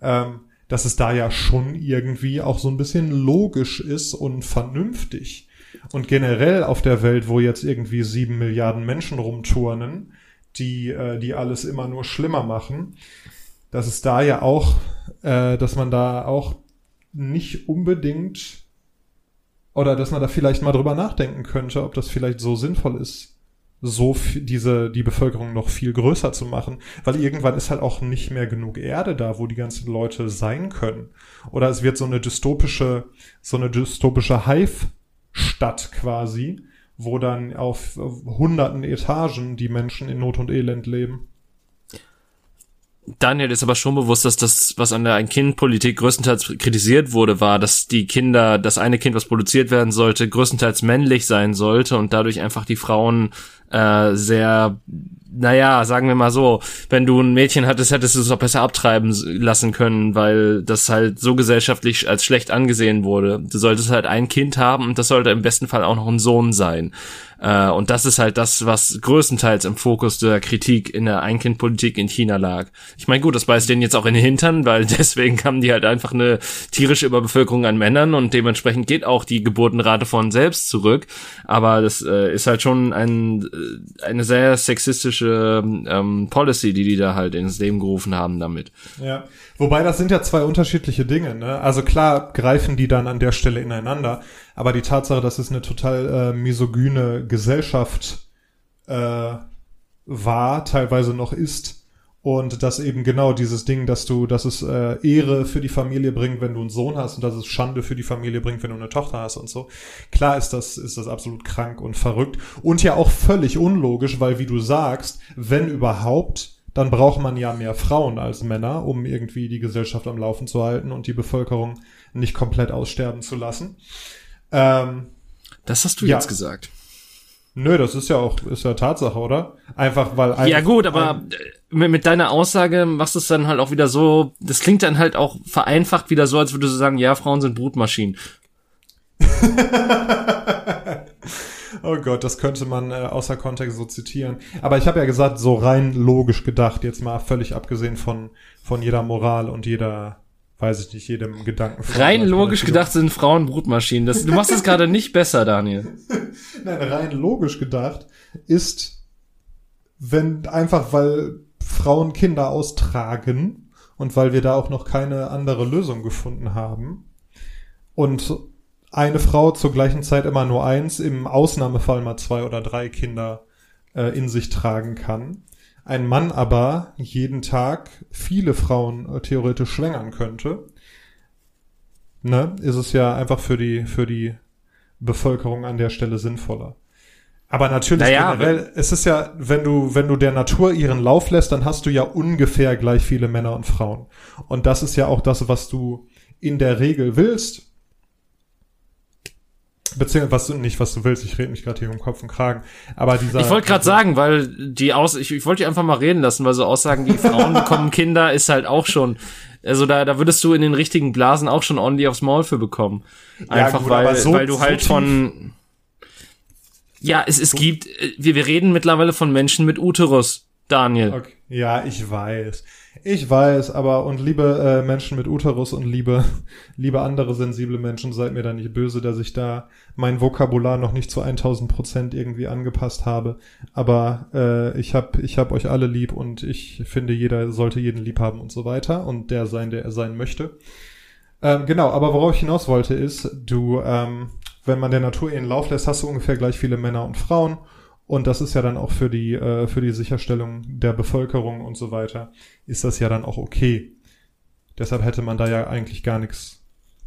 Speaker 2: ähm, dass es da ja schon irgendwie auch so ein bisschen logisch ist und vernünftig. Und generell auf der Welt, wo jetzt irgendwie sieben Milliarden Menschen rumturnen, die, äh, die alles immer nur schlimmer machen, dass es da ja auch, äh, dass man da auch nicht unbedingt oder dass man da vielleicht mal drüber nachdenken könnte, ob das vielleicht so sinnvoll ist, so diese die Bevölkerung noch viel größer zu machen, weil irgendwann ist halt auch nicht mehr genug Erde da, wo die ganzen Leute sein können. Oder es wird so eine dystopische so eine dystopische Hive-Stadt quasi, wo dann auf hunderten Etagen die Menschen in Not und Elend leben.
Speaker 1: Daniel ist aber schon bewusst, dass das, was an der Ein-Kind-Politik größtenteils kritisiert wurde, war, dass die Kinder, das eine Kind, was produziert werden sollte, größtenteils männlich sein sollte und dadurch einfach die Frauen äh, sehr naja, sagen wir mal so, wenn du ein Mädchen hattest, hättest du es auch besser abtreiben lassen können, weil das halt so gesellschaftlich als schlecht angesehen wurde. Du solltest halt ein Kind haben und das sollte im besten Fall auch noch ein Sohn sein. Äh, und das ist halt das, was größtenteils im Fokus der Kritik in der Einkindpolitik in China lag. Ich meine, gut, das beißt denen jetzt auch in den Hintern, weil deswegen haben die halt einfach eine tierische Überbevölkerung an Männern und dementsprechend geht auch die Geburtenrate von selbst zurück. Aber das äh, ist halt schon ein, äh, eine sehr sexistische ähm, Policy, die die da halt ins Leben gerufen haben damit.
Speaker 2: Ja, wobei das sind ja zwei unterschiedliche Dinge. Ne? Also klar greifen die dann an der Stelle ineinander. Aber die Tatsache, dass es eine total äh, misogyne Gesellschaft äh, war, teilweise noch ist, und dass eben genau dieses Ding, dass du, dass es äh, Ehre für die Familie bringt, wenn du einen Sohn hast und dass es Schande für die Familie bringt, wenn du eine Tochter hast und so. Klar ist das, ist das absolut krank und verrückt und ja auch völlig unlogisch, weil wie du sagst, wenn überhaupt, dann braucht man ja mehr Frauen als Männer, um irgendwie die Gesellschaft am Laufen zu halten und die Bevölkerung nicht komplett aussterben zu lassen.
Speaker 1: Ähm, das hast du ja. jetzt gesagt.
Speaker 2: Nö, das ist ja auch, ist ja Tatsache, oder? Einfach weil
Speaker 1: ein, Ja gut, aber mit, mit deiner Aussage machst du es dann halt auch wieder so, das klingt dann halt auch vereinfacht wieder so, als würdest du sagen, ja, Frauen sind Brutmaschinen.
Speaker 2: oh Gott, das könnte man äh, außer Kontext so zitieren. Aber ich habe ja gesagt, so rein logisch gedacht, jetzt mal völlig abgesehen von, von jeder Moral und jeder weiß ich nicht, jedem Gedanken.
Speaker 1: Rein logisch gedacht sind Frauen Brutmaschinen. Das, du machst es gerade nicht besser, Daniel.
Speaker 2: Nein, rein logisch gedacht ist, wenn einfach, weil Frauen Kinder austragen und weil wir da auch noch keine andere Lösung gefunden haben und eine Frau zur gleichen Zeit immer nur eins, im Ausnahmefall mal zwei oder drei Kinder äh, in sich tragen kann, ein Mann aber jeden Tag viele Frauen äh, theoretisch schwängern könnte, ne, ist es ja einfach für die, für die Bevölkerung an der Stelle sinnvoller. Aber natürlich naja, generell, es ist ja, wenn du, wenn du der Natur ihren Lauf lässt, dann hast du ja ungefähr gleich viele Männer und Frauen. Und das ist ja auch das, was du in der Regel willst, Beziehungsweise was du nicht, was du willst, ich rede mich gerade hier um Kopf und Kragen. Aber dieser.
Speaker 1: Ich wollte gerade sagen, weil die aus, ich, ich wollte dich einfach mal reden lassen, weil so Aussagen wie Frauen bekommen Kinder ist halt auch schon. Also da, da würdest du in den richtigen Blasen auch schon ordentlich aufs Maul für bekommen. Einfach ja, gut, weil, so, weil du halt so von. Ja, es, es gibt, wir, wir reden mittlerweile von Menschen mit Uterus. Daniel.
Speaker 2: Okay. Ja, ich weiß. Ich weiß, aber und liebe äh, Menschen mit Uterus und liebe, liebe andere sensible Menschen, seid mir da nicht böse, dass ich da mein Vokabular noch nicht zu 1000 Prozent irgendwie angepasst habe. Aber äh, ich hab, ich hab euch alle lieb und ich finde, jeder sollte jeden lieb haben und so weiter und der sein, der er sein möchte. Ähm, genau, aber worauf ich hinaus wollte ist, du, ähm, wenn man der Natur ihren Lauf lässt, hast du ungefähr gleich viele Männer und Frauen und das ist ja dann auch für die, äh, für die Sicherstellung der Bevölkerung und so weiter, ist das ja dann auch okay. Deshalb hätte man da ja eigentlich gar nichts,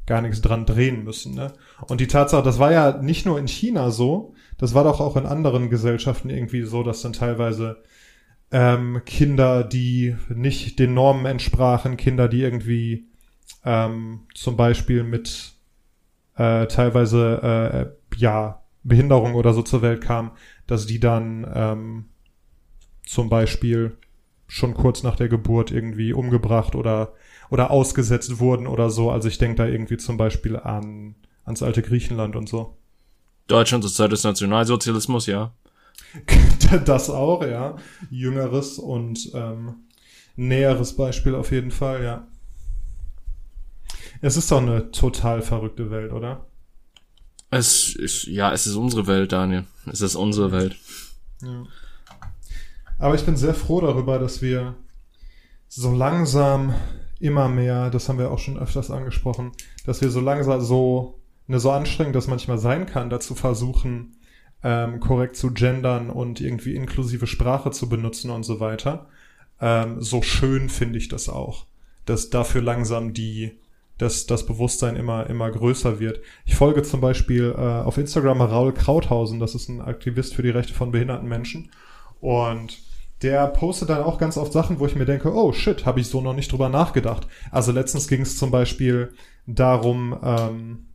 Speaker 2: gar nichts dran drehen müssen. Ne? Und die Tatsache, das war ja nicht nur in China so, das war doch auch in anderen Gesellschaften irgendwie so, dass dann teilweise ähm, Kinder, die nicht den Normen entsprachen, Kinder, die irgendwie ähm, zum Beispiel mit äh, teilweise äh, ja Behinderung oder so zur Welt kamen, dass die dann ähm, zum Beispiel schon kurz nach der Geburt irgendwie umgebracht oder oder ausgesetzt wurden oder so. Also ich denke da irgendwie zum Beispiel an ans alte Griechenland und so.
Speaker 1: Deutschland zur Zeit des Nationalsozialismus, ja.
Speaker 2: das auch, ja. Jüngeres und ähm, näheres Beispiel auf jeden Fall, ja. Es ist doch eine total verrückte Welt, oder?
Speaker 1: Es ist, ja, es ist unsere Welt, Daniel. Es ist unsere Welt. Ja.
Speaker 2: Aber ich bin sehr froh darüber, dass wir so langsam immer mehr, das haben wir auch schon öfters angesprochen, dass wir so langsam so, eine so anstrengend das manchmal sein kann, dazu versuchen, ähm, korrekt zu gendern und irgendwie inklusive Sprache zu benutzen und so weiter. Ähm, so schön finde ich das auch, dass dafür langsam die dass das Bewusstsein immer, immer größer wird. Ich folge zum Beispiel äh, auf Instagram Raul Krauthausen, das ist ein Aktivist für die Rechte von behinderten Menschen. Und der postet dann auch ganz oft Sachen, wo ich mir denke, oh shit, habe ich so noch nicht drüber nachgedacht. Also letztens ging es zum Beispiel darum, ähm,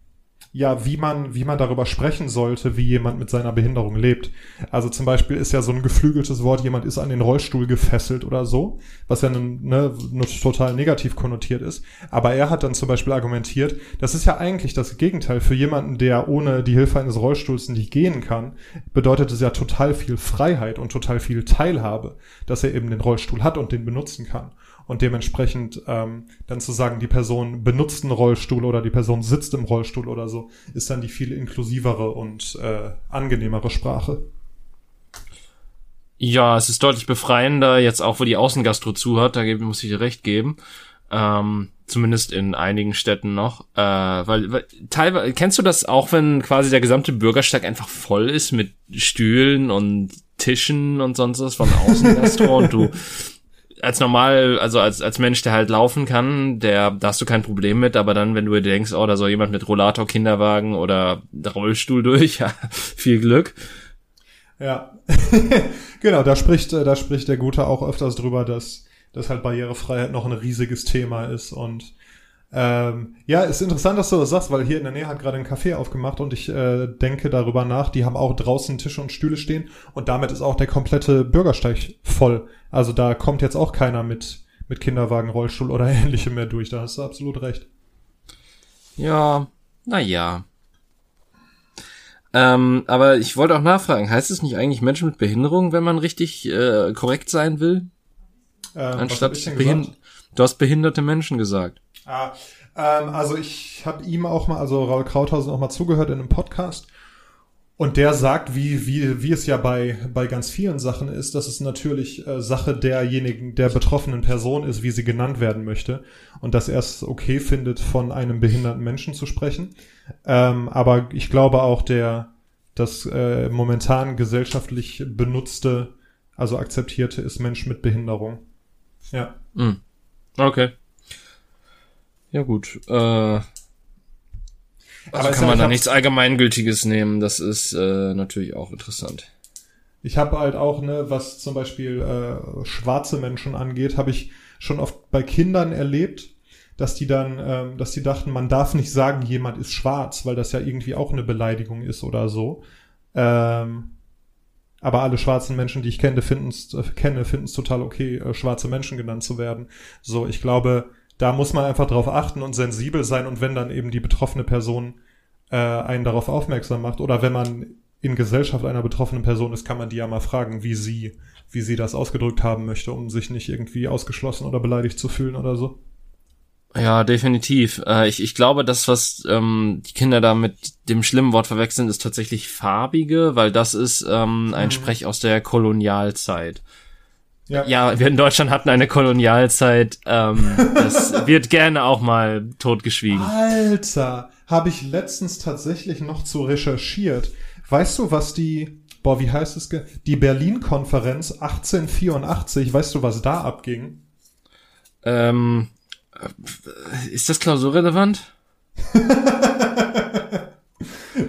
Speaker 2: ja, wie man, wie man darüber sprechen sollte, wie jemand mit seiner Behinderung lebt. Also zum Beispiel ist ja so ein geflügeltes Wort, jemand ist an den Rollstuhl gefesselt oder so, was ja ne, ne, total negativ konnotiert ist. Aber er hat dann zum Beispiel argumentiert, das ist ja eigentlich das Gegenteil. Für jemanden, der ohne die Hilfe eines Rollstuhls nicht gehen kann, bedeutet es ja total viel Freiheit und total viel Teilhabe, dass er eben den Rollstuhl hat und den benutzen kann und dementsprechend ähm, dann zu sagen, die Person benutzt einen Rollstuhl oder die Person sitzt im Rollstuhl oder so, ist dann die viel inklusivere und äh, angenehmere Sprache.
Speaker 1: Ja, es ist deutlich befreiender, jetzt auch wo die Außengastro zu hat, da muss ich dir recht geben. Ähm, zumindest in einigen Städten noch. Äh, weil, weil teilweise, kennst du das auch, wenn quasi der gesamte Bürgersteig einfach voll ist mit Stühlen und Tischen und sonst was von Außengastro und du als normal, also als, als Mensch, der halt laufen kann, der, da hast du kein Problem mit, aber dann, wenn du dir denkst, oh, da soll jemand mit Rollator, Kinderwagen oder Rollstuhl durch, ja, viel Glück.
Speaker 2: Ja, genau, da spricht, da spricht der Gute auch öfters drüber, dass, dass halt Barrierefreiheit noch ein riesiges Thema ist und ähm, ja, ist interessant, dass du das sagst, weil hier in der Nähe hat gerade ein Café aufgemacht und ich äh, denke darüber nach. Die haben auch draußen Tische und Stühle stehen und damit ist auch der komplette Bürgersteig voll. Also da kommt jetzt auch keiner mit, mit Kinderwagen, Rollstuhl oder ähnlichem mehr durch. Da hast du absolut recht.
Speaker 1: Ja, naja. Ähm, aber ich wollte auch nachfragen, heißt es nicht eigentlich Menschen mit Behinderung, wenn man richtig äh, korrekt sein will? Ähm, Anstatt behind Du hast behinderte Menschen gesagt.
Speaker 2: Ah, ähm, also ich habe ihm auch mal, also Raul Krauthausen auch mal zugehört in einem Podcast. Und der sagt, wie, wie, wie es ja bei, bei ganz vielen Sachen ist, dass es natürlich äh, Sache derjenigen, der betroffenen Person ist, wie sie genannt werden möchte. Und dass er es okay findet, von einem behinderten Menschen zu sprechen. Ähm, aber ich glaube auch, der, das äh, momentan gesellschaftlich benutzte, also akzeptierte ist Mensch mit Behinderung. Ja.
Speaker 1: Mm. Okay. Ja gut. Äh, also Aber kann man da nichts Allgemeingültiges nehmen. Das ist äh, natürlich auch interessant.
Speaker 2: Ich habe halt auch, ne, was zum Beispiel äh, schwarze Menschen angeht, habe ich schon oft bei Kindern erlebt, dass die dann, ähm, dass die dachten, man darf nicht sagen, jemand ist schwarz, weil das ja irgendwie auch eine Beleidigung ist oder so. Ähm, aber alle schwarzen Menschen, die ich kenne, finden es äh, kenne, finden es total okay, äh, schwarze Menschen genannt zu werden. So, ich glaube, da muss man einfach drauf achten und sensibel sein und wenn dann eben die betroffene Person äh, einen darauf aufmerksam macht oder wenn man in Gesellschaft einer betroffenen Person ist, kann man die ja mal fragen, wie sie, wie sie das ausgedrückt haben möchte, um sich nicht irgendwie ausgeschlossen oder beleidigt zu fühlen oder so.
Speaker 1: Ja, definitiv. Äh, ich, ich glaube, das, was ähm, die Kinder da mit dem schlimmen Wort verwechseln, ist tatsächlich farbige, weil das ist ähm, ein mhm. Sprech aus der Kolonialzeit. Ja. ja, wir in Deutschland hatten eine Kolonialzeit. Ähm, das wird gerne auch mal totgeschwiegen.
Speaker 2: Alter, habe ich letztens tatsächlich noch zu recherchiert. Weißt du, was die, boah, wie heißt es, die Berlin-Konferenz 1884, weißt du, was da abging?
Speaker 1: Ähm, ist das klausurrelevant?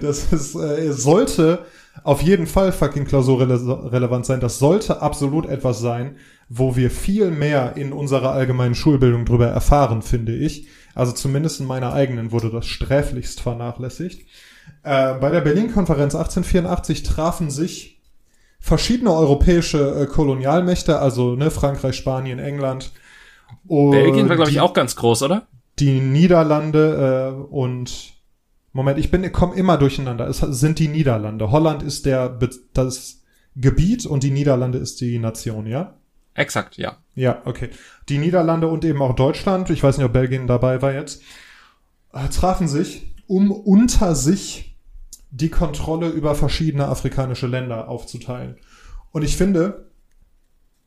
Speaker 2: das ist, äh, sollte auf jeden Fall fucking klausurrelevant sein. Das sollte absolut etwas sein, wo wir viel mehr in unserer allgemeinen Schulbildung drüber erfahren, finde ich. Also zumindest in meiner eigenen wurde das sträflichst vernachlässigt. Äh, bei der Berlin-Konferenz 1884 trafen sich verschiedene europäische äh, Kolonialmächte, also ne, Frankreich, Spanien, England,
Speaker 1: Belgien war, glaube ich, auch ganz groß, oder?
Speaker 2: Die Niederlande äh, und Moment, ich bin, komme immer durcheinander. Es sind die Niederlande. Holland ist der das Gebiet und die Niederlande ist die Nation, ja?
Speaker 1: Exakt, ja.
Speaker 2: Ja, okay. Die Niederlande und eben auch Deutschland, ich weiß nicht, ob Belgien dabei war jetzt, äh, trafen sich, um unter sich die Kontrolle über verschiedene afrikanische Länder aufzuteilen. Und ich finde,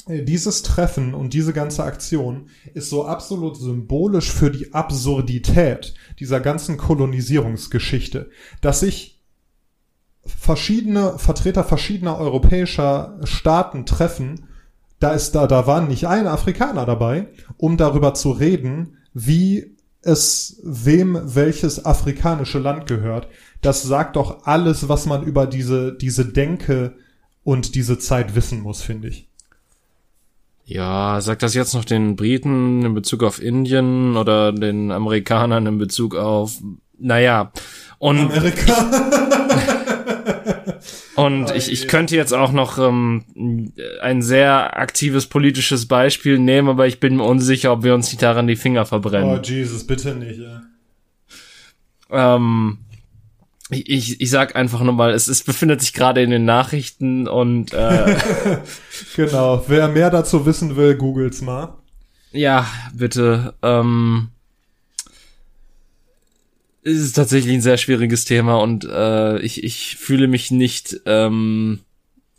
Speaker 2: dieses Treffen und diese ganze Aktion ist so absolut symbolisch für die Absurdität dieser ganzen Kolonisierungsgeschichte, dass sich verschiedene Vertreter verschiedener europäischer Staaten treffen, da ist da, da waren nicht ein Afrikaner dabei, um darüber zu reden, wie es wem welches afrikanische Land gehört. Das sagt doch alles, was man über diese, diese Denke und diese Zeit wissen muss, finde ich.
Speaker 1: Ja, sagt das jetzt noch den Briten in Bezug auf Indien oder den Amerikanern in Bezug auf, naja, und Amerika. und ich, ich könnte jetzt auch noch ähm, ein sehr aktives politisches Beispiel nehmen, aber ich bin mir unsicher, ob wir uns nicht daran die Finger verbrennen.
Speaker 2: Oh Jesus, bitte nicht. Ja.
Speaker 1: Ähm, ich, ich, ich sag einfach nur mal, es, es befindet sich gerade in den Nachrichten und äh,
Speaker 2: genau. Wer mehr dazu wissen will, googles mal.
Speaker 1: Ja, bitte. Ähm, es ist tatsächlich ein sehr schwieriges Thema und äh, ich, ich fühle mich nicht ähm,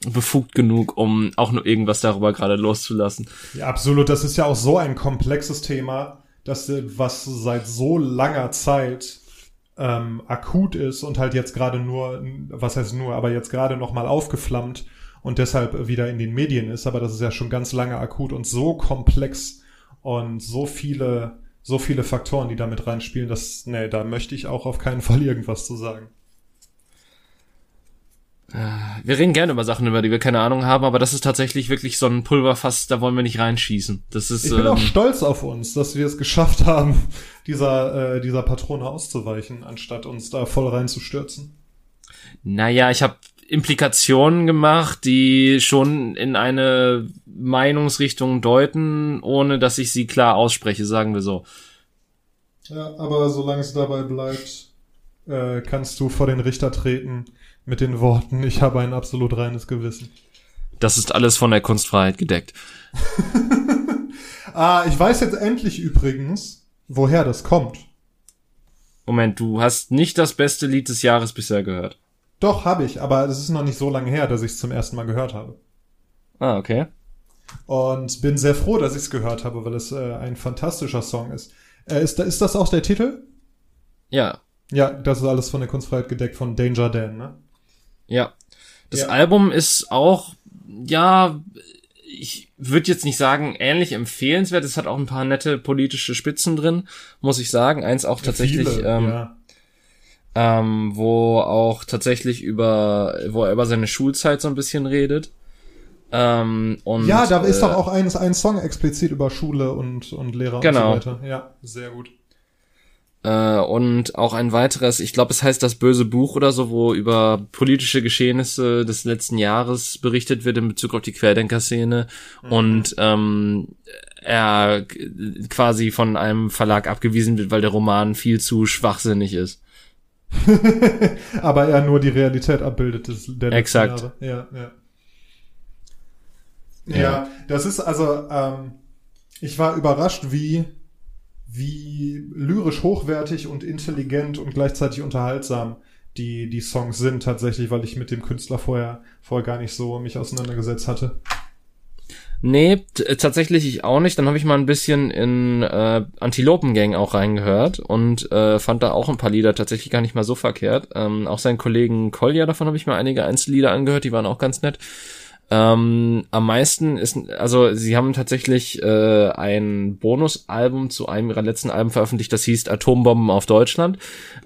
Speaker 1: befugt genug, um auch nur irgendwas darüber gerade loszulassen.
Speaker 2: Ja, absolut. Das ist ja auch so ein komplexes Thema, dass was seit so langer Zeit ähm, akut ist und halt jetzt gerade nur, was heißt nur, aber jetzt gerade nochmal aufgeflammt und deshalb wieder in den Medien ist, aber das ist ja schon ganz lange akut und so komplex und so viele, so viele Faktoren, die damit reinspielen, dass, nee, da möchte ich auch auf keinen Fall irgendwas zu sagen.
Speaker 1: Äh, wir reden gerne über Sachen, über die wir keine Ahnung haben, aber das ist tatsächlich wirklich so ein Pulverfass, da wollen wir nicht reinschießen. Das ist,
Speaker 2: ich bin ähm, auch stolz auf uns, dass wir es geschafft haben, dieser, äh, dieser Patrone auszuweichen, anstatt uns da voll reinzustürzen.
Speaker 1: Naja, ich habe Implikationen gemacht, die schon in eine Meinungsrichtung deuten, ohne dass ich sie klar ausspreche, sagen wir so.
Speaker 2: Ja, aber solange es dabei bleibt, äh, kannst du vor den Richter treten mit den Worten, ich habe ein absolut reines Gewissen.
Speaker 1: Das ist alles von der Kunstfreiheit gedeckt.
Speaker 2: ah, ich weiß jetzt endlich übrigens, woher das kommt.
Speaker 1: Moment, du hast nicht das beste Lied des Jahres bisher gehört.
Speaker 2: Doch, habe ich, aber es ist noch nicht so lange her, dass ich es zum ersten Mal gehört habe.
Speaker 1: Ah, okay.
Speaker 2: Und bin sehr froh, dass ich es gehört habe, weil es äh, ein fantastischer Song ist. Äh, ist. Ist das auch der Titel?
Speaker 1: Ja.
Speaker 2: Ja, das ist alles von der Kunstfreiheit gedeckt von Danger Dan, ne?
Speaker 1: Ja. Das ja. Album ist auch, ja, ich würde jetzt nicht sagen ähnlich empfehlenswert. Es hat auch ein paar nette politische Spitzen drin, muss ich sagen. Eins auch tatsächlich, Viele, ähm, ja. ähm, wo auch tatsächlich über, wo er über seine Schulzeit so ein bisschen redet. Ähm, und,
Speaker 2: ja, da ist äh, doch auch ein, ein Song explizit über Schule und, und Lehrer
Speaker 1: genau.
Speaker 2: und so weiter. Ja, sehr gut.
Speaker 1: Äh, und auch ein weiteres, ich glaube, es heißt das böse Buch oder so, wo über politische Geschehnisse des letzten Jahres berichtet wird in Bezug auf die Querdenker-Szene mhm. und ähm, er quasi von einem Verlag abgewiesen wird, weil der Roman viel zu schwachsinnig ist.
Speaker 2: Aber er nur die Realität abbildet des,
Speaker 1: der Exakt.
Speaker 2: Jahre. Ja, ja. Ja, ja das ist also, ähm, ich war überrascht, wie, wie lyrisch hochwertig und intelligent und gleichzeitig unterhaltsam die, die Songs sind tatsächlich, weil ich mit dem Künstler vorher, vorher gar nicht so mich auseinandergesetzt hatte.
Speaker 1: Nee, tatsächlich ich auch nicht. Dann habe ich mal ein bisschen in äh, Antilopengang auch reingehört und äh, fand da auch ein paar Lieder tatsächlich gar nicht mal so verkehrt. Ähm, auch seinen Kollegen Kolja, davon habe ich mal einige Einzellieder angehört, die waren auch ganz nett. Ähm, am meisten ist, also sie haben tatsächlich äh, ein Bonusalbum zu einem ihrer letzten Alben veröffentlicht, das hieß Atombomben auf Deutschland,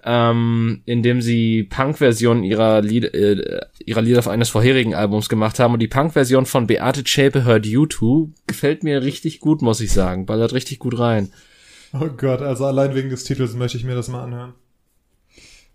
Speaker 1: ähm, in dem sie Punk-Versionen ihrer, Lied, äh, ihrer Lieder eines vorherigen Albums gemacht haben. Und die Punk-Version von Beate Zschäpe hört YouTube gefällt mir richtig gut, muss ich sagen. Ballert richtig gut rein.
Speaker 2: Oh Gott, also allein wegen des Titels möchte ich mir das mal anhören.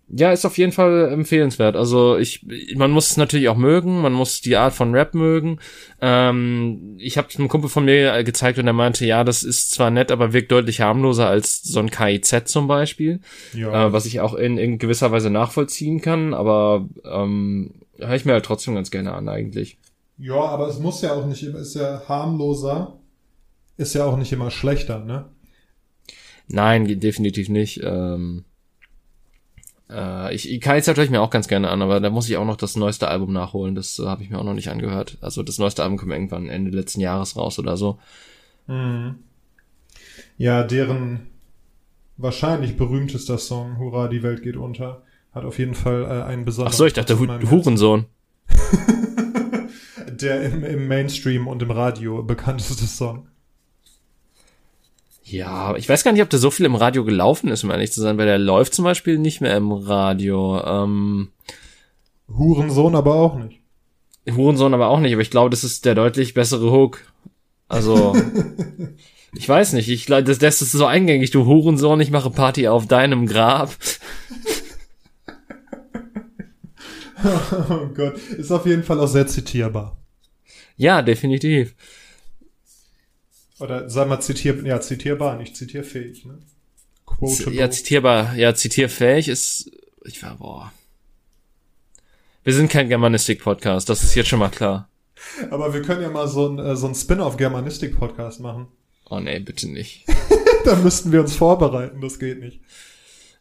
Speaker 1: Ja, ist auf jeden Fall empfehlenswert. Also ich, man muss es natürlich auch mögen, man muss die Art von Rap mögen. Ähm, ich habe einem Kumpel von mir gezeigt und er meinte, ja, das ist zwar nett, aber wirkt deutlich harmloser als so ein KIZ zum Beispiel, ja. äh, was ich auch in, in gewisser Weise nachvollziehen kann, aber ähm, höre ich mir halt trotzdem ganz gerne an eigentlich.
Speaker 2: Ja, aber es muss ja auch nicht immer, ist ja harmloser, ist ja auch nicht immer schlechter, ne?
Speaker 1: Nein, definitiv nicht. Ähm, äh, ich, ich KIZ höre ich mir auch ganz gerne an, aber da muss ich auch noch das neueste Album nachholen. Das äh, habe ich mir auch noch nicht angehört. Also das neueste Album kommt irgendwann Ende letzten Jahres raus oder so.
Speaker 2: Mhm. Ja, deren wahrscheinlich berühmtester Song, Hurra, die Welt geht unter, hat auf jeden Fall äh, einen besonderen...
Speaker 1: Ach so, ich dachte Hu Hurensohn.
Speaker 2: Der im, im Mainstream und im Radio bekannteste Song.
Speaker 1: Ja, ich weiß gar nicht, ob der so viel im Radio gelaufen ist, um ehrlich zu sein, weil der läuft zum Beispiel nicht mehr im Radio. Ähm,
Speaker 2: Hurensohn aber auch nicht.
Speaker 1: Hurensohn aber auch nicht, aber ich glaube, das ist der deutlich bessere Hook. Also, ich weiß nicht, ich glaube, das, das ist so eingängig, du Hurensohn, ich mache Party auf deinem Grab.
Speaker 2: oh Gott, ist auf jeden Fall auch sehr zitierbar.
Speaker 1: Ja, definitiv.
Speaker 2: Oder sag mal zitier, ja, zitierbar, nicht zitierfähig, ne?
Speaker 1: Quotable. Ja, zitierbar, ja, zitierfähig ist, ich war, boah. Wir sind kein Germanistik-Podcast, das ist jetzt schon mal klar.
Speaker 2: Aber wir können ja mal so ein, äh, so ein Spin-off-Germanistik-Podcast machen.
Speaker 1: Oh nee, bitte nicht.
Speaker 2: da müssten wir uns vorbereiten, das geht nicht.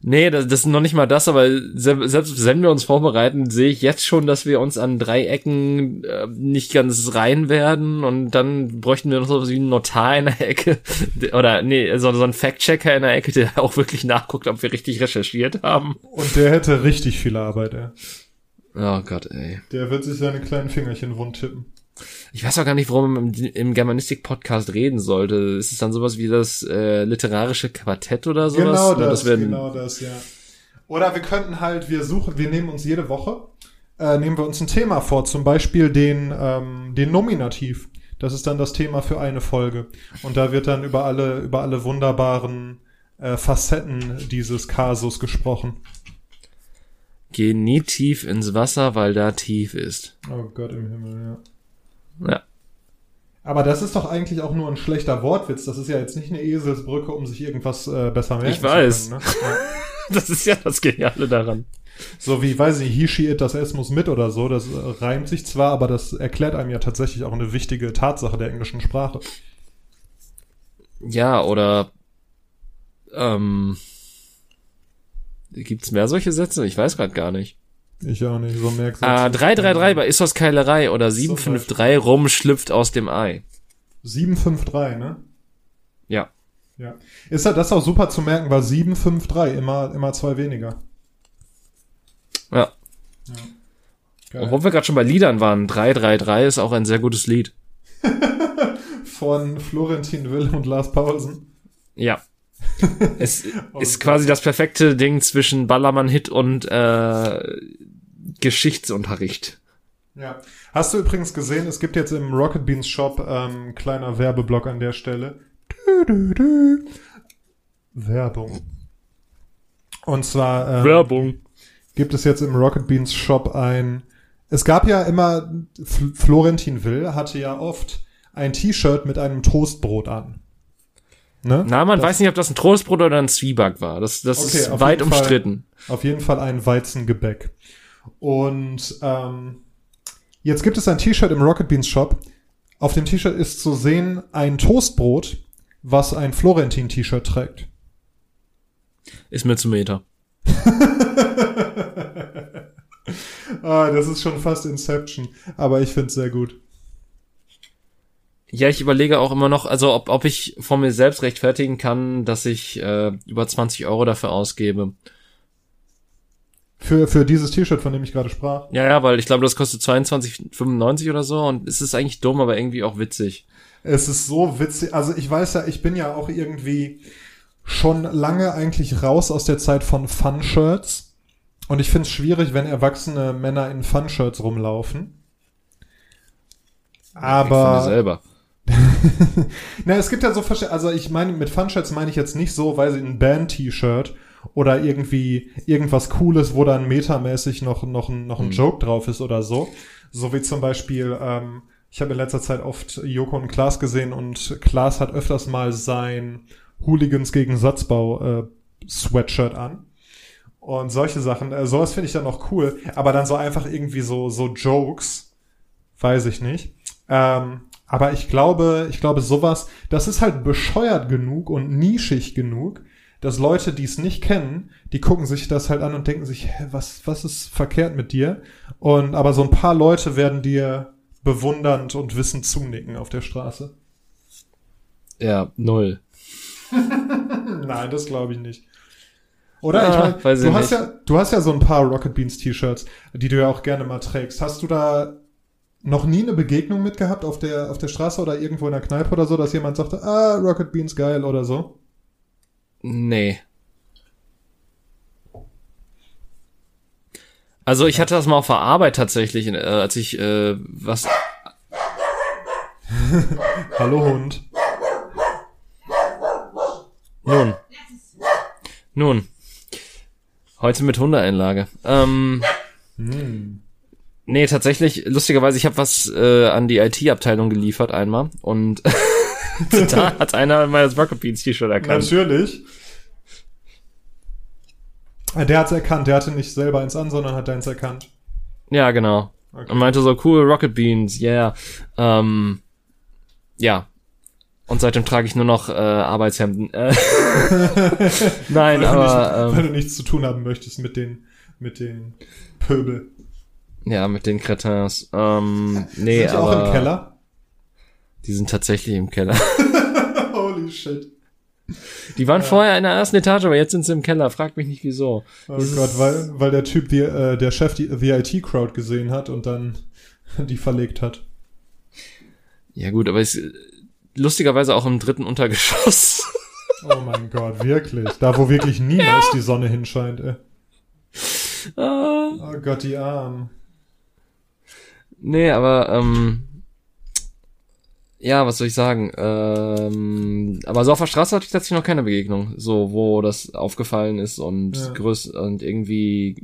Speaker 1: Nee, das, das ist noch nicht mal das, aber selbst wenn wir uns vorbereiten, sehe ich jetzt schon, dass wir uns an Dreiecken äh, nicht ganz rein werden und dann bräuchten wir noch so wie einen Notar in der Ecke oder nee, so, so ein Fact-Checker in der Ecke, der auch wirklich nachguckt, ob wir richtig recherchiert haben.
Speaker 2: Und der hätte richtig viel Arbeit, ey.
Speaker 1: Oh Gott, ey.
Speaker 2: Der wird sich seine kleinen Fingerchen wund tippen.
Speaker 1: Ich weiß auch gar nicht, warum man im, im Germanistik-Podcast reden sollte. Ist es dann sowas wie das äh, literarische Quartett oder sowas?
Speaker 2: Genau das, das genau das, ja. Oder wir könnten halt, wir suchen, wir nehmen uns jede Woche, äh, nehmen wir uns ein Thema vor, zum Beispiel den, ähm, den Nominativ. Das ist dann das Thema für eine Folge. Und da wird dann über alle, über alle wunderbaren äh, Facetten dieses Kasus gesprochen.
Speaker 1: Geh nie tief ins Wasser, weil da tief ist.
Speaker 2: Oh Gott im Himmel, ja.
Speaker 1: Ja.
Speaker 2: Aber das ist doch eigentlich auch nur ein schlechter Wortwitz. Das ist ja jetzt nicht eine Eselsbrücke, um sich irgendwas äh, besser merken
Speaker 1: ich weiß. zu können. Ne? Ja. das ist ja das Geniale daran.
Speaker 2: So wie, weiß ich, he, she, it, das S muss mit oder so. Das äh, reimt sich zwar, aber das erklärt einem ja tatsächlich auch eine wichtige Tatsache der englischen Sprache.
Speaker 1: Ja, oder ähm, gibt's mehr solche Sätze? Ich weiß gerade gar nicht.
Speaker 2: Ich auch nicht, so merkst du.
Speaker 1: Ah, 333 bei Issos Keilerei oder 753 rum schlüpft aus dem Ei.
Speaker 2: 753, ne?
Speaker 1: Ja.
Speaker 2: Ja. Ist das auch super zu merken, weil 753 immer, immer zwei weniger.
Speaker 1: Ja. ja. Obwohl wir gerade schon bei Liedern waren, 333 ist auch ein sehr gutes Lied.
Speaker 2: Von Florentin Will und Lars Paulsen.
Speaker 1: Ja. es oh ist quasi das perfekte Ding zwischen Ballermann-Hit und äh, Geschichtsunterricht.
Speaker 2: Ja. Hast du übrigens gesehen, es gibt jetzt im Rocket Beans Shop ähm, kleiner Werbeblock an der Stelle. Du, du, du. Werbung. Und zwar
Speaker 1: ähm, Werbung.
Speaker 2: gibt es jetzt im Rocket Beans Shop ein. Es gab ja immer F Florentin Will hatte ja oft ein T-Shirt mit einem Toastbrot an. Ne?
Speaker 1: Na, man
Speaker 2: das,
Speaker 1: weiß nicht, ob das ein Trostbrot oder ein Zwieback war. Das, das okay, ist weit umstritten.
Speaker 2: Fall, auf jeden Fall ein Weizengebäck. Und ähm, jetzt gibt es ein T-Shirt im Rocket Beans Shop. Auf dem T-Shirt ist zu sehen ein Toastbrot, was ein Florentin-T-Shirt trägt.
Speaker 1: Ist mir zu Meter.
Speaker 2: ah, das ist schon fast Inception, aber ich find's sehr gut.
Speaker 1: Ja, ich überlege auch immer noch, also ob, ob ich von mir selbst rechtfertigen kann, dass ich äh, über 20 Euro dafür ausgebe.
Speaker 2: Für, für dieses T-Shirt, von dem ich gerade sprach.
Speaker 1: Ja, ja, weil ich glaube, das kostet 22,95 oder so und es ist eigentlich dumm, aber irgendwie auch witzig.
Speaker 2: Es ist so witzig. Also ich weiß ja, ich bin ja auch irgendwie schon lange eigentlich raus aus der Zeit von Fun-Shirts. Und ich finde es schwierig, wenn erwachsene Männer in Fun-Shirts rumlaufen. Aber.
Speaker 1: Ich selber.
Speaker 2: Na, es gibt ja so verschiedene, also ich meine, mit Fun-Shirts meine ich jetzt nicht so, weil sie ein Band-T-Shirt oder irgendwie irgendwas Cooles, wo dann metamäßig noch, noch, noch ein mhm. Joke drauf ist oder so. So wie zum Beispiel, ähm, ich habe in letzter Zeit oft Joko und Klaas gesehen und Klaas hat öfters mal sein Hooligans gegen Satzbau äh, Sweatshirt an. Und solche Sachen, äh, sowas finde ich dann noch cool, aber dann so einfach irgendwie so, so Jokes, weiß ich nicht. Ähm, aber ich glaube, ich glaube sowas, das ist halt bescheuert genug und nischig genug, dass Leute, die es nicht kennen, die gucken sich das halt an und denken sich, hä, was, was ist verkehrt mit dir? Und aber so ein paar Leute werden dir bewundernd und wissend zunicken auf der Straße.
Speaker 1: Ja, null.
Speaker 2: Nein, das glaube ich nicht. Oder? Ah, ich meine, du hast nicht. ja, du hast ja so ein paar Rocket Beans T-Shirts, die du ja auch gerne mal trägst. Hast du da noch nie eine Begegnung mit gehabt auf der, auf der Straße oder irgendwo in der Kneipe oder so, dass jemand sagte, ah, Rocket Beans geil oder so?
Speaker 1: Nee. Also ich hatte das mal auf der Arbeit tatsächlich, äh, als ich äh, was.
Speaker 2: Hallo Hund.
Speaker 1: Nun. Nun. Heute mit Hundeeinlage. Ähm, hm. Nee, tatsächlich, lustigerweise, ich habe was äh, an die IT-Abteilung geliefert einmal und da hat einer mal das Rocket Beans T-Shirt erkannt.
Speaker 2: Natürlich. Der hat's erkannt, der hatte nicht selber eins an, sondern hat deins erkannt.
Speaker 1: Ja, genau. Okay. Und meinte so, cool, Rocket Beans, yeah. Ähm, ja. Und seitdem trage ich nur noch äh, Arbeitshemden. Äh, Nein, weil aber.
Speaker 2: Nicht, ähm, weil du nichts zu tun haben möchtest mit den, mit den Pöbel.
Speaker 1: Ja, mit den Cretins. Ähm, nee,
Speaker 2: sind die aber, auch im Keller?
Speaker 1: Die sind tatsächlich im Keller.
Speaker 2: Holy shit.
Speaker 1: Die waren ja. vorher in der ersten Etage, aber jetzt sind sie im Keller. Frag mich nicht wieso.
Speaker 2: Oh das Gott, weil, weil der Typ, die, äh, der Chef, die VIT-Crowd gesehen hat und dann die verlegt hat.
Speaker 1: Ja gut, aber es lustigerweise auch im dritten Untergeschoss.
Speaker 2: Oh mein Gott, wirklich. Da, wo wirklich niemals ja. die Sonne hinscheint, ey. Ah. Oh Gott, die Armen.
Speaker 1: Nee, aber ähm, ja, was soll ich sagen? Ähm, aber so auf der Straße hatte ich tatsächlich noch keine Begegnung, so wo das aufgefallen ist und ja. größ und irgendwie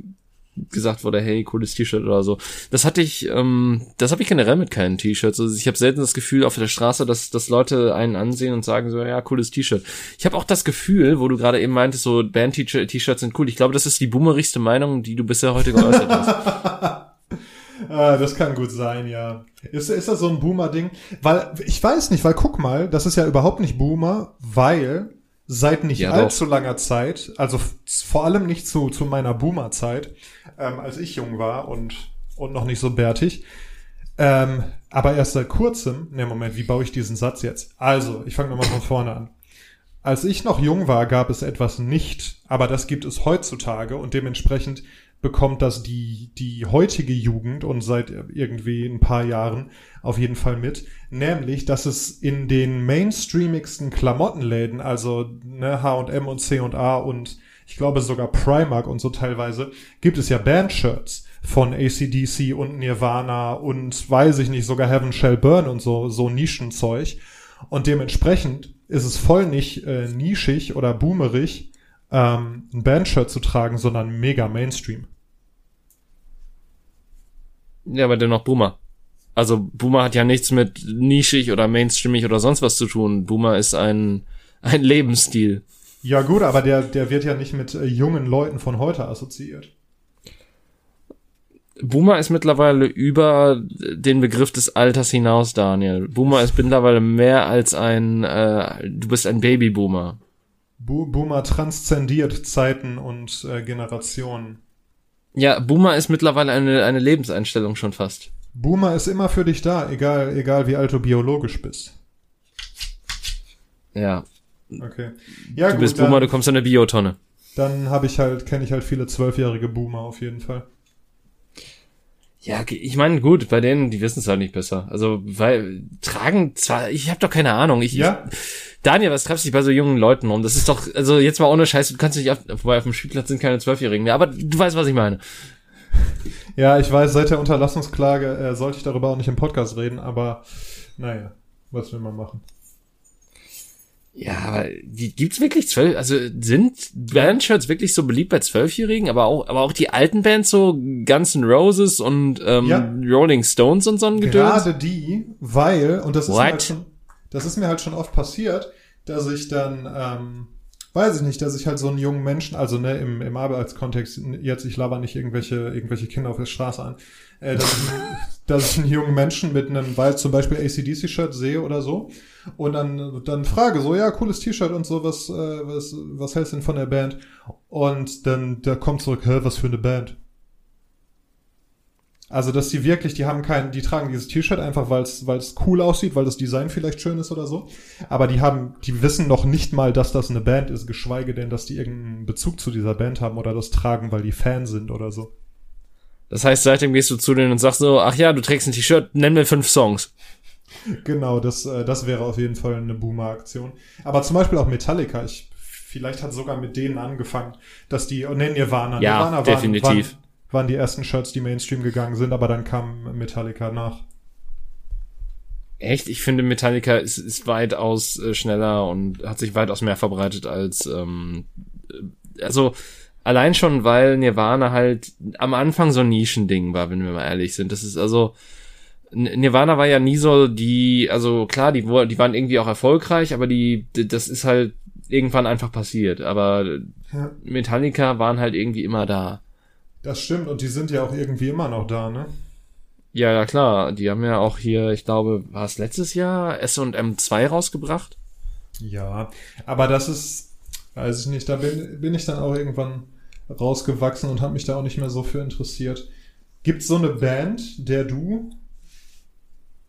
Speaker 1: gesagt wurde, hey, cooles T-Shirt oder so. Das hatte ich, ähm, das habe ich generell mit keinen T-Shirts. Also ich habe selten das Gefühl auf der Straße, dass, dass Leute einen ansehen und sagen so, ja, cooles T-Shirt. Ich habe auch das Gefühl, wo du gerade eben meintest, so Band-T-Shirts sind cool. Ich glaube, das ist die boomerigste Meinung, die du bisher heute geäußert hast.
Speaker 2: Ah, das kann gut sein, ja. Ist, ist das so ein Boomer-Ding? Weil, ich weiß nicht, weil guck mal, das ist ja überhaupt nicht Boomer, weil seit nicht ja, allzu doch. langer Zeit, also vor allem nicht zu, zu meiner Boomer-Zeit, ähm, als ich jung war und, und noch nicht so bärtig, ähm, aber erst seit kurzem, ne Moment, wie baue ich diesen Satz jetzt? Also, ich fange nochmal von vorne an. Als ich noch jung war, gab es etwas nicht, aber das gibt es heutzutage und dementsprechend bekommt das die, die heutige Jugend und seit irgendwie ein paar Jahren auf jeden Fall mit. Nämlich, dass es in den mainstreamigsten Klamottenläden, also ne, H&M und C&A und ich glaube sogar Primark und so teilweise, gibt es ja Bandshirts von ACDC und Nirvana und weiß ich nicht, sogar Heaven Shall Burn und so, so Nischenzeug. Und dementsprechend ist es voll nicht äh, nischig oder boomerig, ähm, ein Bandshirt zu tragen, sondern mega Mainstream.
Speaker 1: Ja, aber dennoch Boomer. Also Boomer hat ja nichts mit nischig oder mainstreamig oder sonst was zu tun. Boomer ist ein ein Lebensstil.
Speaker 2: Ja gut, aber der, der wird ja nicht mit äh, jungen Leuten von heute assoziiert.
Speaker 1: Boomer ist mittlerweile über den Begriff des Alters hinaus, Daniel. Boomer ist mittlerweile mehr als ein, äh, du bist ein Babyboomer.
Speaker 2: Bo Boomer transzendiert Zeiten und äh, Generationen.
Speaker 1: Ja, Boomer ist mittlerweile eine, eine Lebenseinstellung schon fast.
Speaker 2: Boomer ist immer für dich da, egal, egal wie alt du biologisch bist.
Speaker 1: Ja.
Speaker 2: Okay. Ja,
Speaker 1: du gut, bist Boomer, dann, du kommst in eine Biotonne.
Speaker 2: Dann habe ich halt, kenne ich halt viele zwölfjährige Boomer auf jeden Fall.
Speaker 1: Ja, ich meine, gut, bei denen, die wissen es halt nicht besser. Also, weil tragen zwar, ich habe doch keine Ahnung. Ich,
Speaker 2: ja?
Speaker 1: Ich, Daniel, was treibst du dich bei so jungen Leuten um? Das ist doch, also jetzt mal ohne Scheiß, du kannst nicht auf, wobei auf dem Spielplatz sind keine Zwölfjährigen mehr, aber du weißt, was ich meine.
Speaker 2: Ja, ich weiß, seit der Unterlassungsklage äh, sollte ich darüber auch nicht im Podcast reden, aber naja, was will man machen?
Speaker 1: Ja, aber die gibt's wirklich zwölf, also sind Bandshirts wirklich so beliebt bei Zwölfjährigen, aber auch, aber auch die alten Bands so Guns N' Roses und ähm, ja. Rolling Stones und so ein
Speaker 2: Gedöns? Gerade die, weil, und das ist, mir halt schon, das ist mir halt schon oft passiert, dass ich dann, ähm, weiß ich nicht, dass ich halt so einen jungen Menschen, also ne, im, im Arbeitskontext, jetzt, ich laber nicht irgendwelche, irgendwelche Kinder auf der Straße an, äh, dass, ich, dass ich einen jungen Menschen mit einem, weil zum Beispiel ACDC-Shirt sehe oder so, und dann, dann frage so, ja, cooles T-Shirt und so, was, äh, was, was hältst du denn von der Band? Und dann, da kommt zurück, hä, was für eine Band? Also, dass die wirklich, die haben keinen, die tragen dieses T-Shirt einfach, weil es weil es cool aussieht, weil das Design vielleicht schön ist oder so. Aber die haben, die wissen noch nicht mal, dass das eine Band ist, geschweige denn, dass die irgendeinen Bezug zu dieser Band haben oder das tragen, weil die Fan sind oder so.
Speaker 1: Das heißt, seitdem gehst du zu denen und sagst so, ach ja, du trägst ein T-Shirt, nenn mir fünf Songs.
Speaker 2: Genau, das, äh, das wäre auf jeden Fall eine Boomer-Aktion. Aber zum Beispiel auch Metallica. Ich, vielleicht hat sogar mit denen angefangen, dass die, oh, nee, Nirvana.
Speaker 1: Ja,
Speaker 2: Nirvana
Speaker 1: definitiv.
Speaker 2: Waren, waren, waren die ersten Shirts, die Mainstream gegangen sind, aber dann kam Metallica nach.
Speaker 1: Echt? Ich finde Metallica ist, ist weitaus äh, schneller und hat sich weitaus mehr verbreitet als ähm, äh, also allein schon, weil Nirvana halt am Anfang so ein Nischending war, wenn wir mal ehrlich sind. Das ist also Nirvana war ja nie so die, also klar, die, die waren irgendwie auch erfolgreich, aber die, das ist halt irgendwann einfach passiert. Aber ja. Metallica waren halt irgendwie immer da.
Speaker 2: Das stimmt und die sind ja auch irgendwie immer noch da, ne?
Speaker 1: Ja, ja, klar. Die haben ja auch hier, ich glaube, war es letztes Jahr S&M 2 rausgebracht?
Speaker 2: Ja, aber das ist, weiß ich nicht, da bin, bin ich dann auch irgendwann rausgewachsen und habe mich da auch nicht mehr so für interessiert. Gibt so eine Band, der du,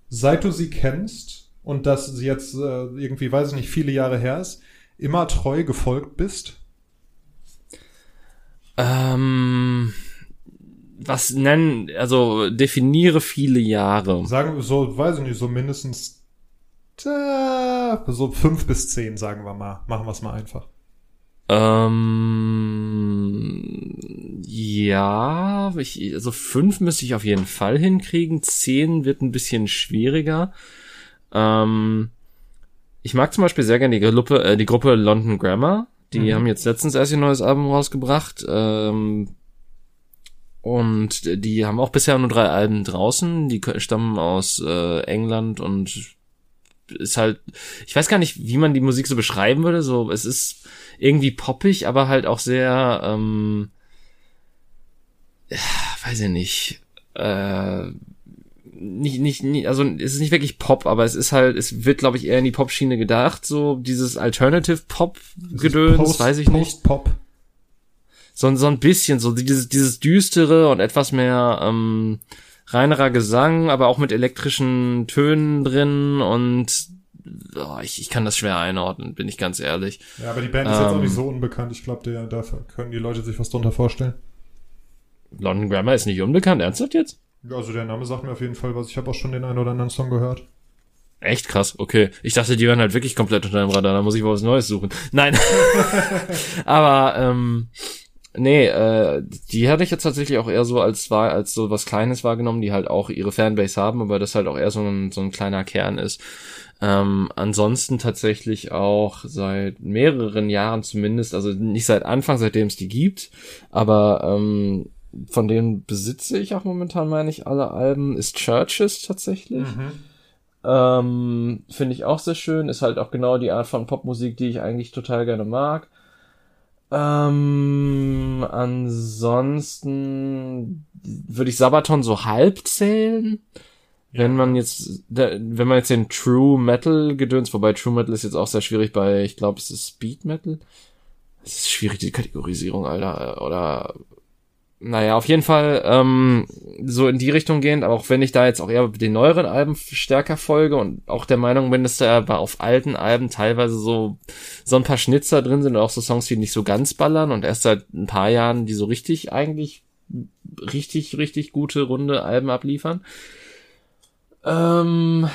Speaker 2: seit du sie kennst und das sie jetzt äh, irgendwie, weiß ich nicht, viele Jahre her ist, immer treu gefolgt bist?
Speaker 1: Ähm, was nennen, also definiere viele Jahre.
Speaker 2: Sagen wir so, weiß ich nicht, so mindestens äh, so fünf bis zehn, sagen wir mal. Machen wir es mal einfach.
Speaker 1: Ähm, ja, ich, also fünf müsste ich auf jeden Fall hinkriegen. Zehn wird ein bisschen schwieriger. Ähm, ich mag zum Beispiel sehr gerne die Gruppe, äh, die Gruppe London Grammar. Die mhm. haben jetzt letztens erst ihr neues Album rausgebracht. Ähm, und die haben auch bisher nur drei Alben draußen. Die stammen aus äh, England und ist halt, ich weiß gar nicht, wie man die Musik so beschreiben würde. So, es ist irgendwie poppig, aber halt auch sehr, ähm, weiß ich nicht, äh, nicht, nicht, nicht, also es ist nicht wirklich Pop, aber es ist halt, es wird, glaube ich, eher in die Pop-Schiene gedacht, so dieses Alternative Pop-Gedöns, weiß ich nicht.
Speaker 2: Post-Pop.
Speaker 1: So, so ein bisschen, so dieses, dieses düstere und etwas mehr ähm, reinerer Gesang, aber auch mit elektrischen Tönen drin und oh, ich, ich kann das schwer einordnen, bin ich ganz ehrlich.
Speaker 2: Ja, aber die Band ist ähm, jetzt auch nicht ähm, so unbekannt. Ich glaube, da können die Leute sich was drunter vorstellen.
Speaker 1: London Grammar ist nicht unbekannt, ernsthaft jetzt?
Speaker 2: Also der Name sagt mir auf jeden Fall was. Ich habe auch schon den einen oder anderen Song gehört.
Speaker 1: Echt krass, okay. Ich dachte, die wären halt wirklich komplett unter dem Radar, da muss ich mal was Neues suchen. Nein. Aber ähm, nee, äh, die hatte ich jetzt tatsächlich auch eher so als war als so was Kleines wahrgenommen, die halt auch ihre Fanbase haben, aber das halt auch eher so ein, so ein kleiner Kern ist. Ähm, ansonsten tatsächlich auch seit mehreren Jahren zumindest, also nicht seit Anfang, seitdem es die gibt, aber ähm, von denen besitze ich auch momentan, meine ich, alle Alben, ist Churches tatsächlich. Mhm. Ähm, Finde ich auch sehr schön. Ist halt auch genau die Art von Popmusik, die ich eigentlich total gerne mag. Ähm, ansonsten würde ich Sabaton so halb zählen. Wenn man jetzt, wenn man jetzt den True Metal gedöns, wobei True Metal ist jetzt auch sehr schwierig bei, ich glaube, es ist Speed Metal. Es ist schwierig, die Kategorisierung, Alter. Oder naja, auf jeden Fall ähm, so in die Richtung gehend, auch wenn ich da jetzt auch eher den neueren Alben stärker folge und auch der Meinung bin, dass da aber auf alten Alben teilweise so so ein paar Schnitzer drin sind und auch so Songs, die nicht so ganz ballern und erst seit ein paar Jahren, die so richtig eigentlich richtig, richtig gute runde Alben abliefern. Ähm,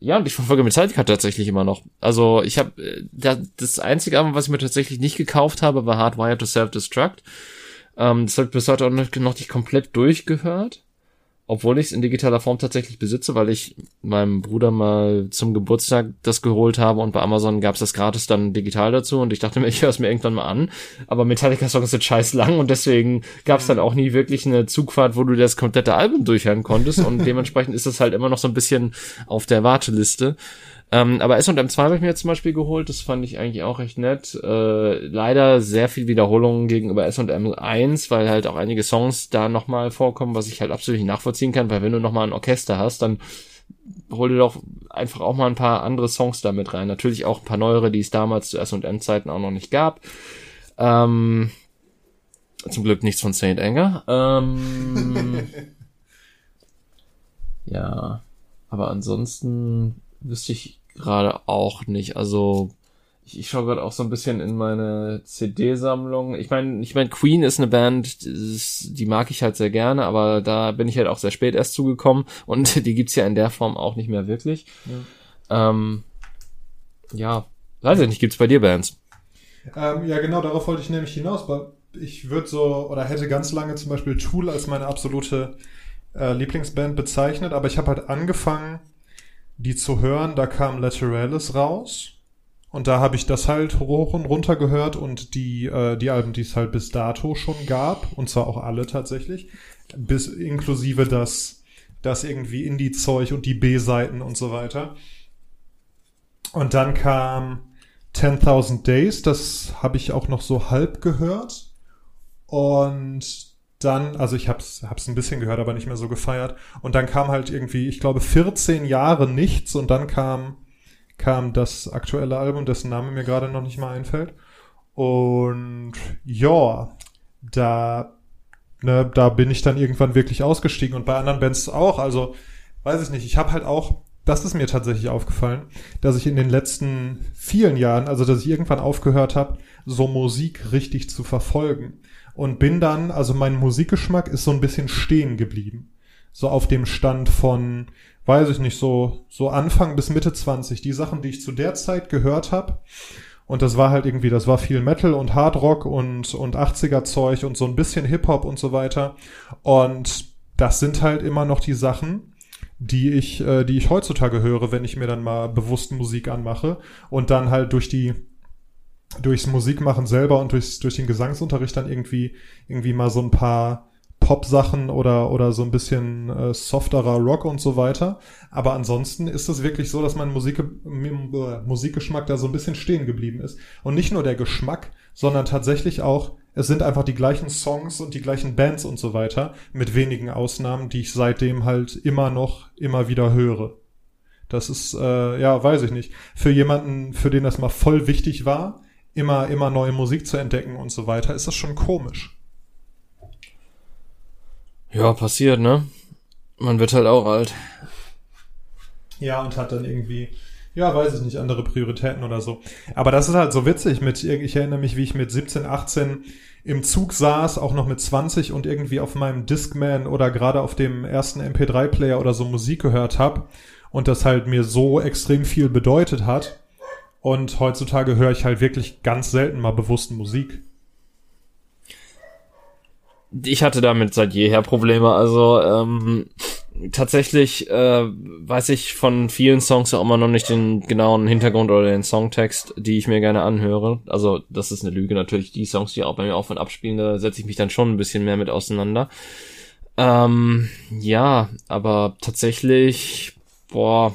Speaker 1: ja, und ich verfolge Metallica tatsächlich immer noch. Also ich habe äh, das einzige Album, was ich mir tatsächlich nicht gekauft habe, war Hardwired to Self-Destruct. Ähm, das habe ich bis heute auch noch nicht komplett durchgehört. Obwohl ich es in digitaler Form tatsächlich besitze, weil ich meinem Bruder mal zum Geburtstag das geholt habe und bei Amazon gab es das gratis dann digital dazu und ich dachte mir, ich höre es mir irgendwann mal an. Aber Metallica-Songs sind scheiß lang und deswegen gab es dann auch nie wirklich eine Zugfahrt, wo du das komplette Album durchhören konntest und dementsprechend ist das halt immer noch so ein bisschen auf der Warteliste. Ähm, aber S&M 2 habe ich mir jetzt zum Beispiel geholt, das fand ich eigentlich auch recht nett. Äh, leider sehr viel Wiederholungen gegenüber S&M 1, weil halt auch einige Songs da nochmal vorkommen, was ich halt absolut nicht nachvollziehen kann, weil wenn du nochmal ein Orchester hast, dann hol dir doch einfach auch mal ein paar andere Songs da mit rein. Natürlich auch ein paar neuere, die es damals zu S&M-Zeiten auch noch nicht gab. Ähm, zum Glück nichts von Saint Anger. Ähm, ja, aber ansonsten wüsste ich gerade auch nicht. Also ich, ich schaue gerade auch so ein bisschen in meine CD-Sammlung. Ich meine, ich meine, Queen ist eine Band, ist, die mag ich halt sehr gerne, aber da bin ich halt auch sehr spät erst zugekommen und die gibt's ja in der Form auch nicht mehr wirklich. Ja, ähm, ja weiß ich nicht, gibt's bei dir Bands?
Speaker 2: Ähm, ja, genau, darauf wollte ich nämlich hinaus. Ich würde so, oder hätte ganz lange zum Beispiel Tool als meine absolute äh, Lieblingsband bezeichnet, aber ich habe halt angefangen, die zu hören, da kam Lateralis raus. Und da habe ich das halt hoch und runter gehört und die, äh, die Alben, die es halt bis dato schon gab, und zwar auch alle tatsächlich, bis inklusive das, das irgendwie Indie-Zeug und die B-Seiten und so weiter. Und dann kam 10.000 Days, das habe ich auch noch so halb gehört. Und dann, also ich hab's, hab's ein bisschen gehört, aber nicht mehr so gefeiert. Und dann kam halt irgendwie, ich glaube, 14 Jahre nichts und dann kam, kam das aktuelle Album, dessen Name mir gerade noch nicht mal einfällt. Und ja, da, ne, da bin ich dann irgendwann wirklich ausgestiegen und bei anderen Bands auch. Also, weiß ich nicht, ich habe halt auch, das ist mir tatsächlich aufgefallen, dass ich in den letzten vielen Jahren, also dass ich irgendwann aufgehört habe, so Musik richtig zu verfolgen und bin dann, also mein Musikgeschmack ist so ein bisschen stehen geblieben. So auf dem Stand von, weiß ich nicht, so, so Anfang bis Mitte 20. Die Sachen, die ich zu der Zeit gehört habe. Und das war halt irgendwie, das war viel Metal und Hardrock und, und 80er Zeug und so ein bisschen Hip-Hop und so weiter. Und das sind halt immer noch die Sachen, die ich, äh, die ich heutzutage höre, wenn ich mir dann mal bewusst Musik anmache und dann halt durch die durchs Musikmachen selber und durchs, durch den Gesangsunterricht dann irgendwie, irgendwie mal so ein paar Pop-Sachen oder, oder so ein bisschen äh, softerer Rock und so weiter. Aber ansonsten ist es wirklich so, dass mein Musik, Musikgeschmack da so ein bisschen stehen geblieben ist. Und nicht nur der Geschmack, sondern tatsächlich auch, es sind einfach die gleichen Songs und die gleichen Bands und so weiter, mit wenigen Ausnahmen, die ich seitdem halt immer noch, immer wieder höre. Das ist, äh, ja, weiß ich nicht. Für jemanden, für den das mal voll wichtig war, immer, immer neue Musik zu entdecken und so weiter, ist das schon komisch.
Speaker 1: Ja, passiert, ne? Man wird halt auch alt.
Speaker 2: Ja, und hat dann irgendwie, ja, weiß ich nicht, andere Prioritäten oder so. Aber das ist halt so witzig mit, ich erinnere mich, wie ich mit 17, 18 im Zug saß, auch noch mit 20 und irgendwie auf meinem Discman oder gerade auf dem ersten MP3-Player oder so Musik gehört habe und das halt mir so extrem viel bedeutet hat. Und heutzutage höre ich halt wirklich ganz selten mal bewusst Musik.
Speaker 1: Ich hatte damit seit jeher Probleme. Also ähm, tatsächlich äh, weiß ich von vielen Songs auch immer noch nicht den genauen Hintergrund oder den Songtext, die ich mir gerne anhöre. Also das ist eine Lüge natürlich. Die Songs, die auch bei mir auf und abspielen, da setze ich mich dann schon ein bisschen mehr mit auseinander. Ähm, ja, aber tatsächlich boah,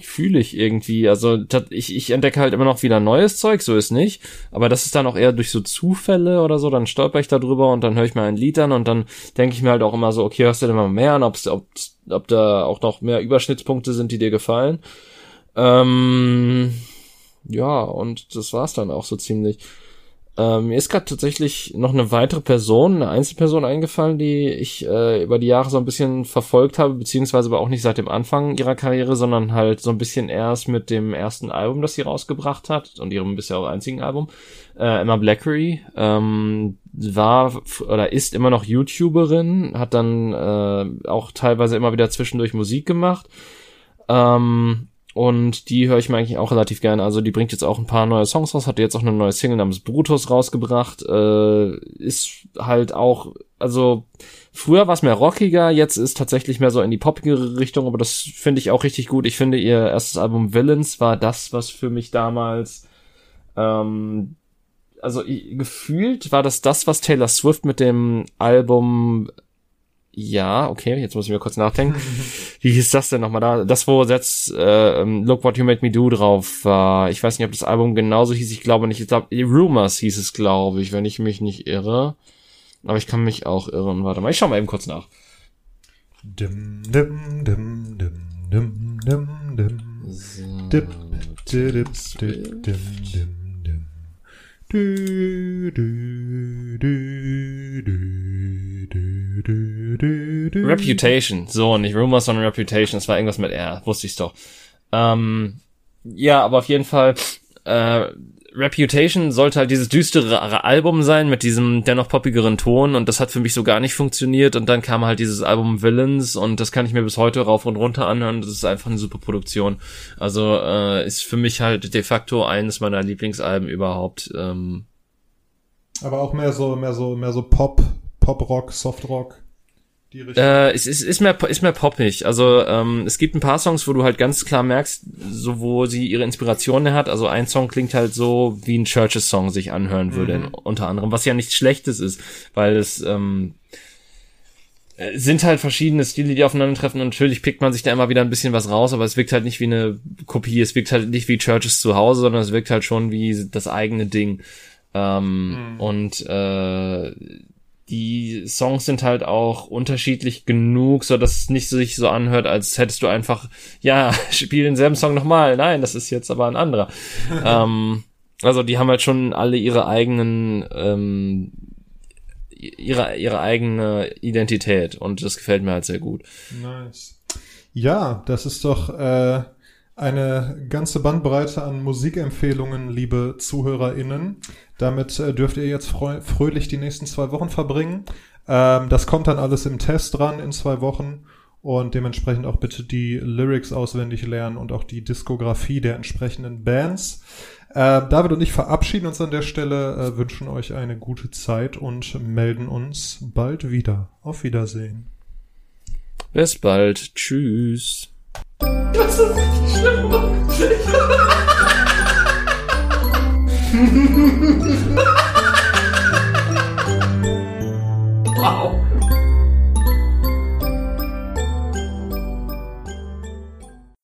Speaker 1: fühle ich irgendwie. Also ich, ich entdecke halt immer noch wieder neues Zeug, so ist nicht. Aber das ist dann auch eher durch so Zufälle oder so, dann stolper ich da drüber und dann höre ich mir ein Lied an und dann denke ich mir halt auch immer so, okay, hörst du denn mal mehr an, ob's, ob, ob da auch noch mehr Überschnittspunkte sind, die dir gefallen. Ähm, ja, und das war's dann auch so ziemlich. Ähm, mir ist gerade tatsächlich noch eine weitere Person, eine Einzelperson eingefallen, die ich äh, über die Jahre so ein bisschen verfolgt habe, beziehungsweise aber auch nicht seit dem Anfang ihrer Karriere, sondern halt so ein bisschen erst mit dem ersten Album, das sie rausgebracht hat und ihrem bisher auch einzigen Album. Äh, Emma Blackery ähm, war oder ist immer noch YouTuberin, hat dann äh, auch teilweise immer wieder zwischendurch Musik gemacht. Ähm, und die höre ich mir eigentlich auch relativ gerne. Also die bringt jetzt auch ein paar neue Songs raus, hat jetzt auch eine neue Single namens Brutus rausgebracht. Äh, ist halt auch, also früher war es mehr rockiger, jetzt ist tatsächlich mehr so in die poppigere Richtung, aber das finde ich auch richtig gut. Ich finde, ihr erstes Album Villains war das, was für mich damals ähm, also gefühlt war das das, was Taylor Swift mit dem Album ja, okay, jetzt muss ich mir kurz nachdenken. Wie hieß das denn nochmal da? Das, wo jetzt äh, Look What You Made Me Do drauf war. ich weiß nicht, ob das Album genauso hieß. Ich glaube nicht. Ich glaube, Rumors hieß es, glaube ich, wenn ich mich nicht irre. Aber ich kann mich auch irren. Warte mal, ich schau mal eben kurz nach. Dim, dim, dim, dim, dim, dim, dim. So, dip, dip, dip, dim, dim, dim. Du, du, du, du. Reputation. So, nicht Rumors, sondern Reputation. Es war irgendwas mit R. Wusste ich's doch. Ähm, ja, aber auf jeden Fall, äh, Reputation sollte halt dieses düstere Album sein mit diesem dennoch poppigeren Ton und das hat für mich so gar nicht funktioniert und dann kam halt dieses Album Villains und das kann ich mir bis heute rauf und runter anhören. Das ist einfach eine super Produktion. Also äh, ist für mich halt de facto eines meiner Lieblingsalben überhaupt. Ähm.
Speaker 2: Aber auch mehr so, mehr so, mehr so Pop, Pop Rock, Soft Rock.
Speaker 1: Die Äh, es ist, ist mehr ist mehr poppig. Also ähm, es gibt ein paar Songs, wo du halt ganz klar merkst, so wo sie ihre Inspirationen hat. Also ein Song klingt halt so, wie ein Churches Song sich anhören würde, mhm. unter anderem, was ja nichts Schlechtes ist, weil es ähm, äh, sind halt verschiedene Stile, die aufeinandertreffen und natürlich pickt man sich da immer wieder ein bisschen was raus, aber es wirkt halt nicht wie eine Kopie, es wirkt halt nicht wie Churches zu Hause, sondern es wirkt halt schon wie das eigene Ding. Ähm, mhm. Und äh, die Songs sind halt auch unterschiedlich genug, so dass es nicht sich so anhört, als hättest du einfach, ja, spiel denselben Song nochmal. Nein, das ist jetzt aber ein anderer. ähm, also die haben halt schon alle ihre eigenen, ähm, ihre, ihre eigene Identität und das gefällt mir halt sehr gut.
Speaker 2: Nice. Ja, das ist doch äh, eine ganze Bandbreite an Musikempfehlungen, liebe ZuhörerInnen. Damit äh, dürft ihr jetzt fröhlich die nächsten zwei Wochen verbringen. Ähm, das kommt dann alles im Test dran in zwei Wochen und dementsprechend auch bitte die Lyrics auswendig lernen und auch die Diskografie der entsprechenden Bands. Äh, David und ich verabschieden uns an der Stelle, äh, wünschen euch eine gute Zeit und melden uns bald wieder. Auf Wiedersehen.
Speaker 1: Bis bald. Tschüss. Das ist nicht schlimm. wow.